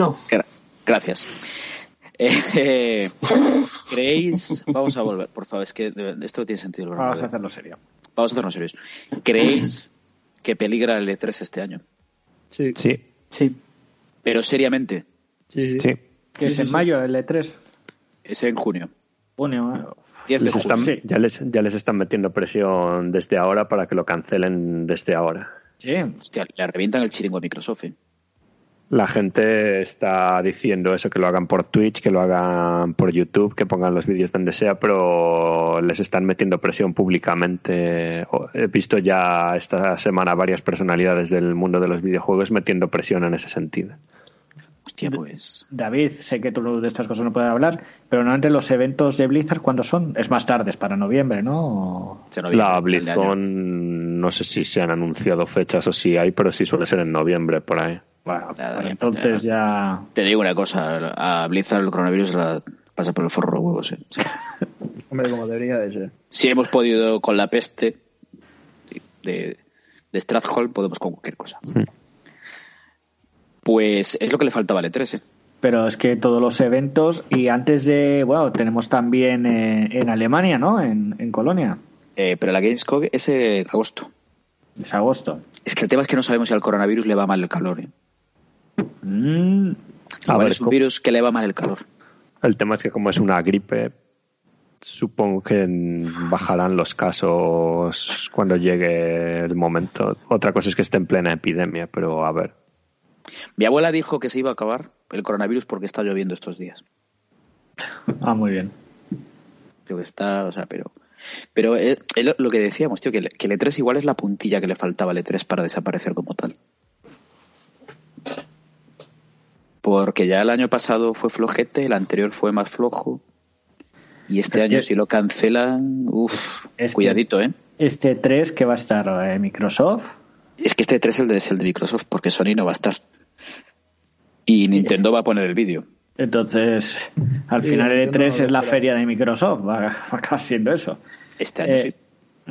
no. Gra- Gracias. Eh, ¿Creéis? Vamos a volver, por favor, es que esto no tiene sentido. el Vamos a hacerlo serio. Vamos a hacernos serios. ¿Creéis que peligra el E3 este año? Sí. Sí. Sí. Pero seriamente, Sí, sí. Sí. Que es en mayo, el E3. es en junio. Junio. ¿eh? 10 de Les junio. están, sí. ya, les, ya les están metiendo presión desde ahora para que lo cancelen desde ahora. Sí. Hostia, le revientan el chiringo a Microsoft. ¿eh? La gente está diciendo eso, que lo hagan por Twitch, que lo hagan por YouTube, que pongan los vídeos donde sea, pero les están metiendo presión públicamente. He visto ya esta semana varias personalidades del mundo de los videojuegos metiendo presión en ese sentido. Hostia, pues. David, sé que tú de estas cosas no puedes hablar, pero normalmente los eventos de Blizzard, ¿cuándo son? Es más tarde, es para noviembre, ¿no? noviembre, La. BlizzCon, no sé si se han anunciado fechas o si hay, pero sí suele ser en noviembre por ahí. Bueno, Nada, pues ya, entonces ya... Te digo una cosa, a Blizzard el coronavirus la pasa por el forro de los huevos. ¿eh? Hombre, como debería de ser. si hemos podido con la peste de, de Strathold, podemos con cualquier cosa. Pues es lo que le faltaba al E3. ¿eh? Pero es que todos los eventos, y antes de, bueno, tenemos también eh, en Alemania, ¿no? En, en Colonia, Eh, pero la Gamescom es en agosto. es agosto. Es que el tema es que no sabemos si al coronavirus le va mal el calor. ¿eh? Mm, A ver, es un virus que le va mal el calor. El tema es que como es una gripe, supongo que bajarán los casos cuando llegue el momento. Otra cosa es que esté en plena epidemia, pero a ver. Mi abuela dijo que se iba a acabar el coronavirus porque está lloviendo estos días. ah, muy bien. Creo que está, o sea, pero. Pero es, es lo- lo que decíamos, tío, que, el- que el E3 igual es la puntilla que le faltaba al E3 para desaparecer como tal. Porque ya el año pasado fue flojete, el anterior fue más flojo. Y este Es año, que- si lo cancelan, uff, cuidadito, ¿eh? Este 3 que va a estar eh, Microsoft, Es que este E3 es el de, es el de Microsoft, porque Sony no va a estar. Y Nintendo va a poner el vídeo. entonces al Sí, final el Nintendo E3 no es la feria de Microsoft, va, va a acabar siendo eso. Este año Eh, sí.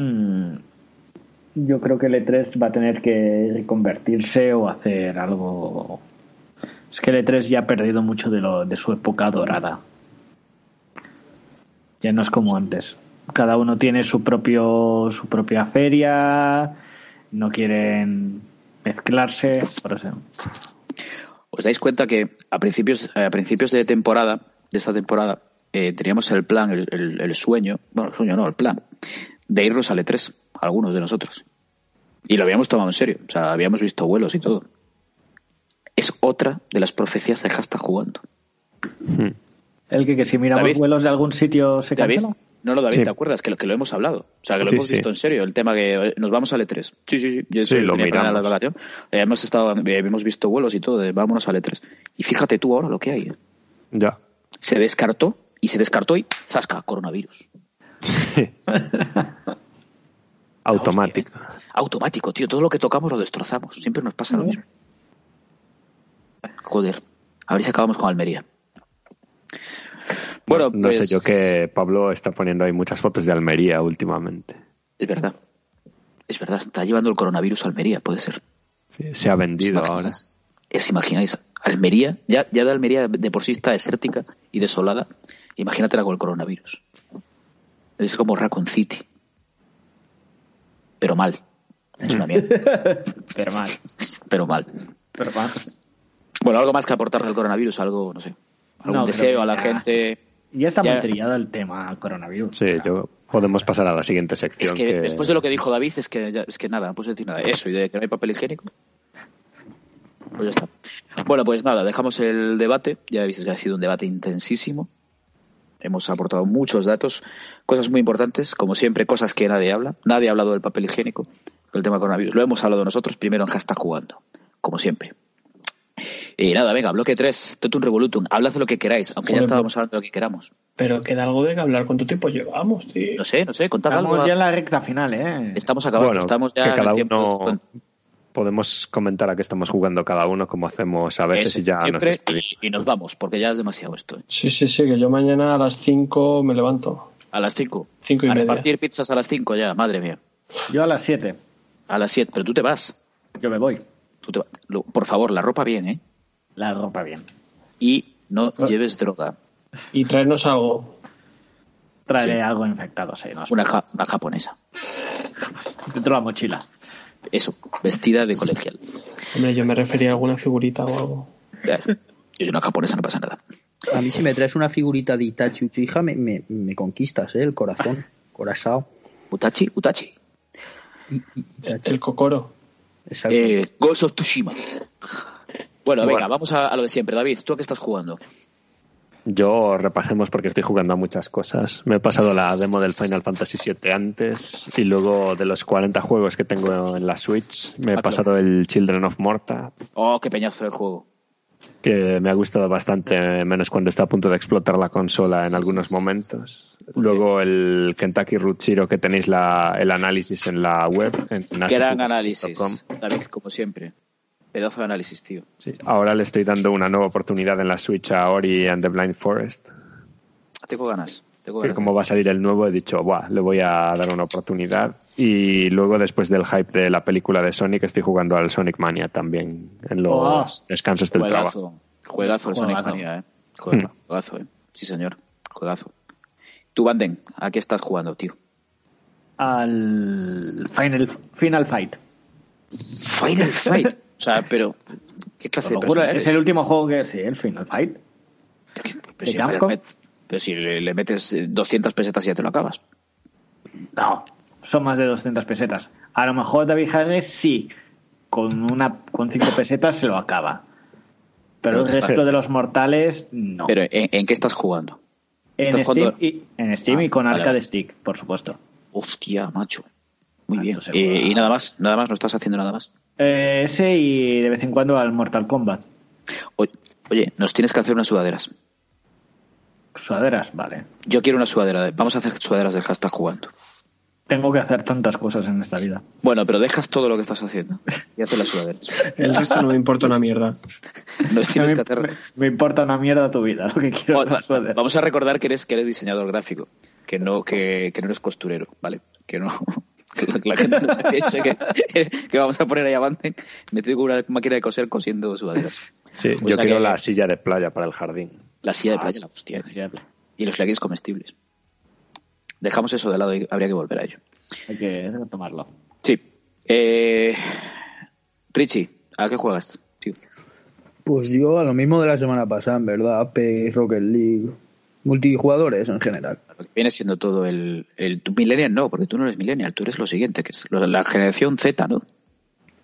mm, yo creo que el E3 va a tener que reconvertirse o hacer algo. Es que el E3 ya ha perdido mucho de, lo, de su época dorada. Ya no es como antes. Cada uno tiene su propio su propia feria, no quieren mezclarse, por eso. ¿Os dais cuenta que a principios, a principios de temporada, de esta temporada, eh, teníamos el plan, el, el- el sueño, bueno, el sueño no, el plan, de irnos al E3, algunos de nosotros. Y lo habíamos tomado en serio, o sea, habíamos visto vuelos y todo. Es otra de las profecías de hashtag jugando. El que, que si miramos David. vuelos de algún sitio se David, cancela. no lo David, Sí. ¿te acuerdas? Que lo, que lo hemos hablado. O sea, que lo Sí, hemos sí. visto en serio, el tema que eh, nos vamos al E3. Sí, sí, sí. Yo Sí, lo la miramos. Eh, hemos, estado, eh, hemos visto vuelos y todo, de vámonos al E3. Y fíjate tú ahora lo que hay. ¿eh? Ya. se descartó y se descartó y zasca, coronavirus. Automático. Automático, tío, todo lo que tocamos lo destrozamos, siempre nos pasa lo mismo. Joder, a ver si acabamos con Almería. Bueno, no pues, sé yo que Pablo está poniendo ahí muchas fotos de Almería últimamente. Es verdad, es verdad, está llevando el coronavirus a Almería, puede ser. Sí, se ha ¿Os vendido ahora. ¿Es imagináis? Almería, ya, ya de Almería de por sí está desértica y desolada, imagínatela con el coronavirus. Es como Raccoon City. Pero mal. Es una mierda. Pero mal. pero mal. Pero mal. Bueno, algo más que aportarle al coronavirus, algo, no sé, algún No, deseo a la ya- gente. Ya está Ya- muy trillado el tema coronavirus. Sí, yo podemos pasar a la siguiente sección. Es que, después de lo que dijo David, es que, ya- es que nada, no puedo decir nada. Eso y de que no hay papel higiénico. Pues ya está. Bueno, pues nada, dejamos el debate. Ya habéis que ha sido un debate intensísimo. Hemos aportado muchos datos, cosas muy importantes, como siempre, cosas que nadie habla. Nadie ha hablado del papel higiénico, el tema coronavirus. Lo hemos hablado nosotros primero en hashtag jugando, como siempre. Y nada, venga, bloque 3, Totum Revolutum. Hablad de lo que queráis, aunque ya Joder, estábamos hablando de lo que queramos. Pero queda algo de que hablar. ¿Cuánto tiempo llevamos, tío? No sé, no sé, contad algo. Estamos ya en la recta final, ¿eh? Estamos acabando, Bueno, estamos ya que en cada el tiempo. uno podemos comentar a qué estamos jugando cada uno, como hacemos a veces Ese, y ya nos siempre, despedimos. y, y nos vamos, porque ya es demasiado esto. ¿eh? Sí, sí, sí, que yo mañana a las 5 me levanto. A las 5. Cinco y a media. repartir pizzas a las 5 ya, madre mía. Yo a las 7. A las 7, pero tú te vas. Yo me voy. Tú te va- lo- Por favor, la ropa bien, ¿eh? La ropa bien. Y no Ah. lleves droga. Y traernos algo. Traeré Sí. algo infectado, sí. No Una, ja- una japonesa. Dentro de la mochila. Eso, vestida de colegial. Hombre, yo me refería a alguna figurita o algo. Yo soy una japonesa, no pasa nada. A mí si me traes una figurita de Itachi Uchiha me, me, me conquistas, ¿eh? El corazón. Corazao. Utachi, Utachi. Itachi. El Kokoro. Exacto. Eh, Ghost of Tsushima. Bueno, venga, vamos a, a lo de siempre. David, ¿tú a qué estás jugando? Yo repasemos porque estoy jugando a muchas cosas. Me he pasado la demo del Final Fantasy VII antes y luego de los 40 juegos que tengo en la Switch me he Ah, claro. pasado el Children of Morta, Oh, qué peñazo de juego. Que me ha gustado bastante, menos cuando está a punto de explotar la consola en algunos momentos. Luego el Kentucky Root Zero que tenéis la, el análisis en la web. En Gran análisis. David, como siempre. Pedazo de análisis, tío. Sí, Ahora le estoy dando una nueva oportunidad en la Switch a Ori and the Blind Forest. Tengo ganas. Tengo que ganas. como va a salir el nuevo he dicho, Buah, le voy a dar una oportunidad. Y luego después del hype de la película de Sonic estoy jugando al Sonic Mania también en los Oh. descansos del trabajo. Juegazo. Juegazo el Sonic Juegazo. Mania, eh. Juegazo, Hmm. juegazo, eh. Sí, señor. Juegazo. Tú, Banden, ¿a qué estás jugando, tío? Al Final, Final Fight. Final Fight. O sea, pero. ¿Qué clase de persona es eres? el último juego que sí, el Final Fight. Pero, pero si Final. Fight- pero si le, le metes eh, 200 pesetas y ya te lo acabas. No, son más de 200 pesetas. A lo mejor David Harris sí, con una con 5 pesetas se lo acaba. Pero Pero el resto estás- de los mortales, no. Pero ¿en, en qué estás jugando? en, estás Steam jugando- y, en Steam Ah, y con vale, Arcade vale. Stick, por supuesto. Hostia, macho. Muy Ah, bien. Eh, y nada más, nada más, no estás haciendo nada más. Eh, ese y de vez en cuando al Mortal Kombat. Oye, oye, nos tienes que hacer unas sudaderas. Sudaderas, vale. Yo quiero una sudadera. de- Vamos a hacer sudaderas de hashtag jugando. Tengo que hacer tantas cosas en esta vida. Bueno, pero dejas todo lo que estás haciendo y haces las sudaderas. El resto no me importa una mierda. No tienes me, que hacer. me- me importa una mierda tu vida, lo que quiero es Bueno, la sudadera. Vamos a recordar que eres que eres diseñador gráfico, que no que, que no eres costurero, ¿vale? Que no que la, la gente no se piense que, que vamos a poner ahí avance metido con una máquina de coser cosiendo sudaderas. Sí, O yo quiero que- la silla de playa para el jardín. La silla de playa, la hostia. Y los leggings comestibles. Dejamos eso de lado y habría que volver a ello. Hay que tomarlo. Sí. Eh, Richie, ¿a qué juegas? tío? Pues yo a lo mismo de la semana pasada, en verdad. Apex, Rocket League. Multijugadores en general. Lo que viene siendo todo el, el tu millennial no, porque tú no eres millennial, tú eres lo siguiente, que es la generación Z, ¿no?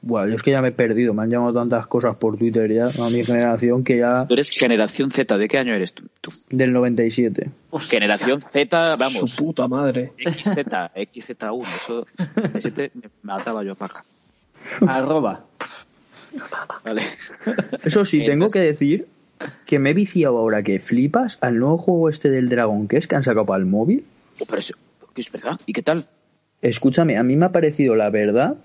Buah, yo es que ya me he perdido. Me han llamado tantas cosas por Twitter ya a mi generación que ya. Tú eres generación Z, ¿de qué año eres tú? Tú. Del 97. Generación Z, vamos. Su puta madre. XZ, XZ1, eso me, siente- me mataba yo a paja. Arroba. Vale. Eso sí, tengo que decir que me he viciado ahora que flipas al nuevo juego este del Dragon Quest que han sacado para el móvil. Oh, pero eso, que es verdad. ¿Y qué tal? Escúchame, a mí me ha parecido la verdad,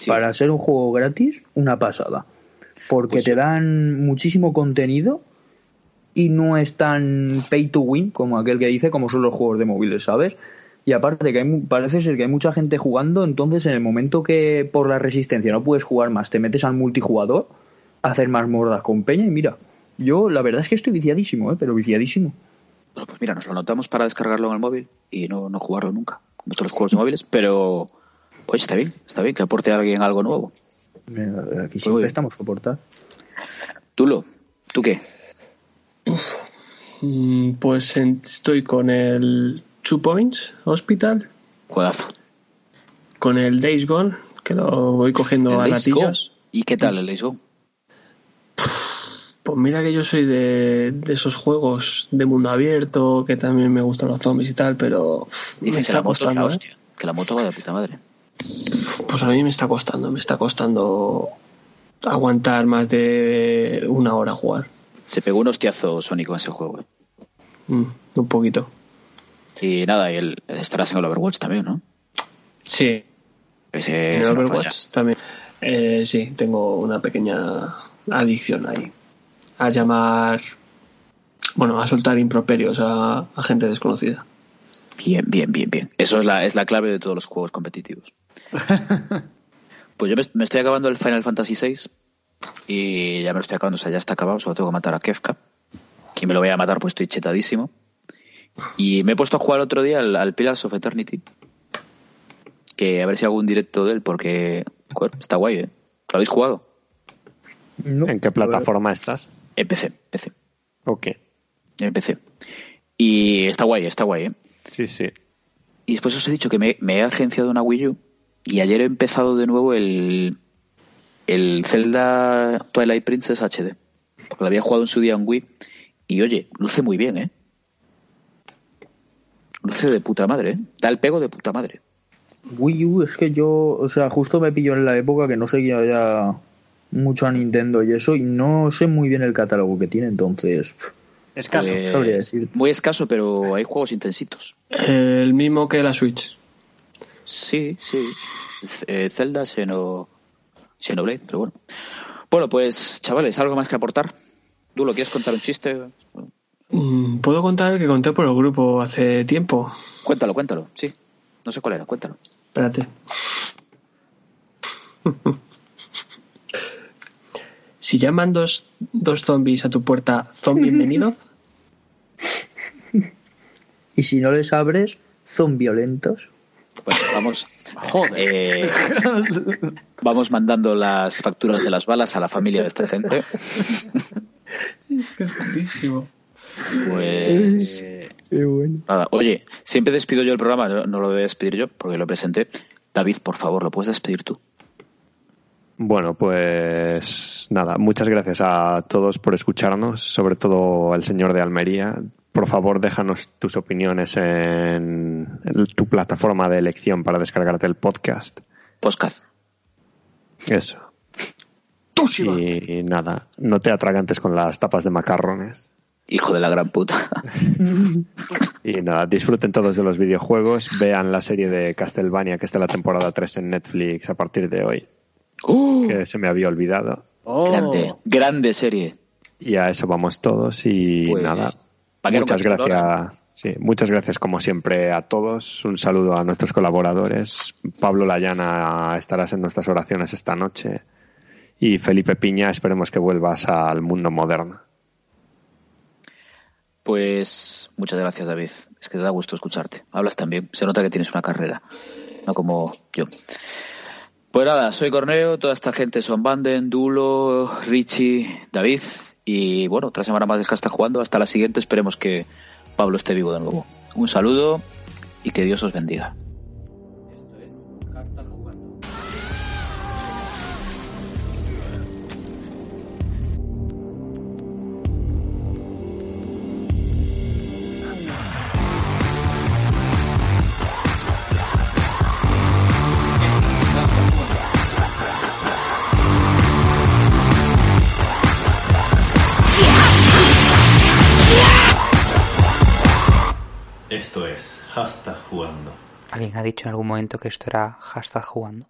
Sí. para ser un juego gratis, una pasada. Porque Pues te sí. dan muchísimo contenido y no es tan pay to win como aquel que dice, como son los juegos de móviles, ¿sabes? Y aparte que hay, parece ser que hay mucha gente jugando, entonces en el momento que por la resistencia no puedes jugar más, te metes al multijugador, hacer más mordas con peña y mira, yo la verdad es que estoy viciadísimo, ¿eh? pero viciadísimo. Bueno, pues mira, nos lo anotamos para descargarlo en el móvil y no, no jugarlo nunca, como todos los juegos de móviles, pero pues está bien, está bien que aporte a alguien algo nuevo. Aquí muy siempre bien. estamos a aportar. Tulo, ¿tú qué? Mm, Pues en- estoy con el Two Points Hospital, Juegazo. con el Days Gone, que lo voy cogiendo ¿El a. Gone? ¿Y qué tal el Days Gone? Pues mira que yo soy de, de esos juegos de mundo abierto, que también me gustan los zombies y tal, pero uf, me que la está moto es la costando. ¿eh? hostia, que la moto va de puta madre. Pues a mí me está costando, me está costando aguantar más de una hora jugar. Se pegó un hostiazo Sonic con ese juego. Mm, un poquito. Y nada, y el, estarás en el Overwatch también, ¿no? Sí, Ese, en no Overwatch también. Eh, sí, tengo una pequeña adicción ahí. A llamar. Bueno, a soltar improperios a, a gente desconocida. Bien, bien, bien, bien. Eso es la, es la clave de todos los juegos competitivos. pues yo me, me estoy acabando el Final Fantasy VI y ya me lo estoy acabando, o sea, ya está acabado, solo tengo que matar a Kefka. Y me lo voy a matar, pues estoy chetadísimo. Y me he puesto a jugar otro día al, al Pillars of Eternity. Que a ver si hago un directo de él, porque joder, está guay, ¿eh? ¿Lo habéis jugado? No, ¿En qué plataforma estás? En PC, PC. Ok. En PC. Y está guay, está guay, ¿eh? Sí, sí. Y después os he dicho que me, me he agenciado una Wii U y ayer he empezado de nuevo el, el Zelda Twilight Princess HD. Porque lo había jugado en su día en Wii y oye, luce muy bien, ¿eh? Luce de puta madre, ¿eh? Da el pego de puta madre. Wii U es que yo, o sea, justo me pilló en la época que no seguía ya mucho a Nintendo y eso, y no sé muy bien el catálogo que tiene, entonces Escaso. Pues, sabría decir. Muy escaso, pero hay juegos intensitos. El mismo que la Switch. Sí, sí. Eh, Zelda, Xeno... Xenoblade, pero bueno. Bueno, pues, chavales, ¿algo más que aportar? ¿Tú lo quieres contar un chiste? Mm, Puedo contar que conté por el grupo hace tiempo. Cuéntalo, cuéntalo, sí. No sé cuál era, cuéntalo. Espérate. si llaman dos, dos zombies a tu puerta, ¿son bienvenidos? Y si no les abres, son violentos. Bueno, vamos. eh, vamos mandando las facturas de las balas a la familia de esta gente. es que es buenísimo. Pues. Qué bueno. Nada, oye, siempre despido yo el programa, no, no lo voy a despedir yo porque lo presenté. David, por favor, lo puedes despedir tú. Bueno, pues nada, muchas gracias a todos por escucharnos, sobre todo al señor de Almería. Por favor, déjanos tus opiniones en tu plataforma de elección para descargarte el podcast. Podcast. Eso. Y nada, no te atragantes con las tapas de macarrones. Hijo de la gran puta. Y nada, disfruten todos de los videojuegos, vean la serie de Castlevania que está en la temporada 3 en Netflix a partir de hoy, ¡Uh! que se me había olvidado. Oh. Grande, grande serie. Y a eso vamos todos y Pues, nada. ¿Pa' qué no Muchas gracias. Sí, muchas gracias como siempre a todos. Un saludo a nuestros colaboradores. Pablo Layana estarás en nuestras oraciones esta noche. Y Felipe Piña, esperemos que vuelvas al mundo moderno. Pues muchas gracias, David. Es que te da gusto escucharte. Hablas también. Se nota que tienes una carrera, no como yo. Pues nada, soy Corneo, toda esta gente son Banden, Dulo, Richie, David. Y bueno, otra semana más de que está jugando. Hasta la siguiente, esperemos que Pablo esté vivo de nuevo. Un saludo y que Dios os bendiga. Hashtag Jugando. ¿Alguien ha dicho en algún momento que esto era hashtag jugando?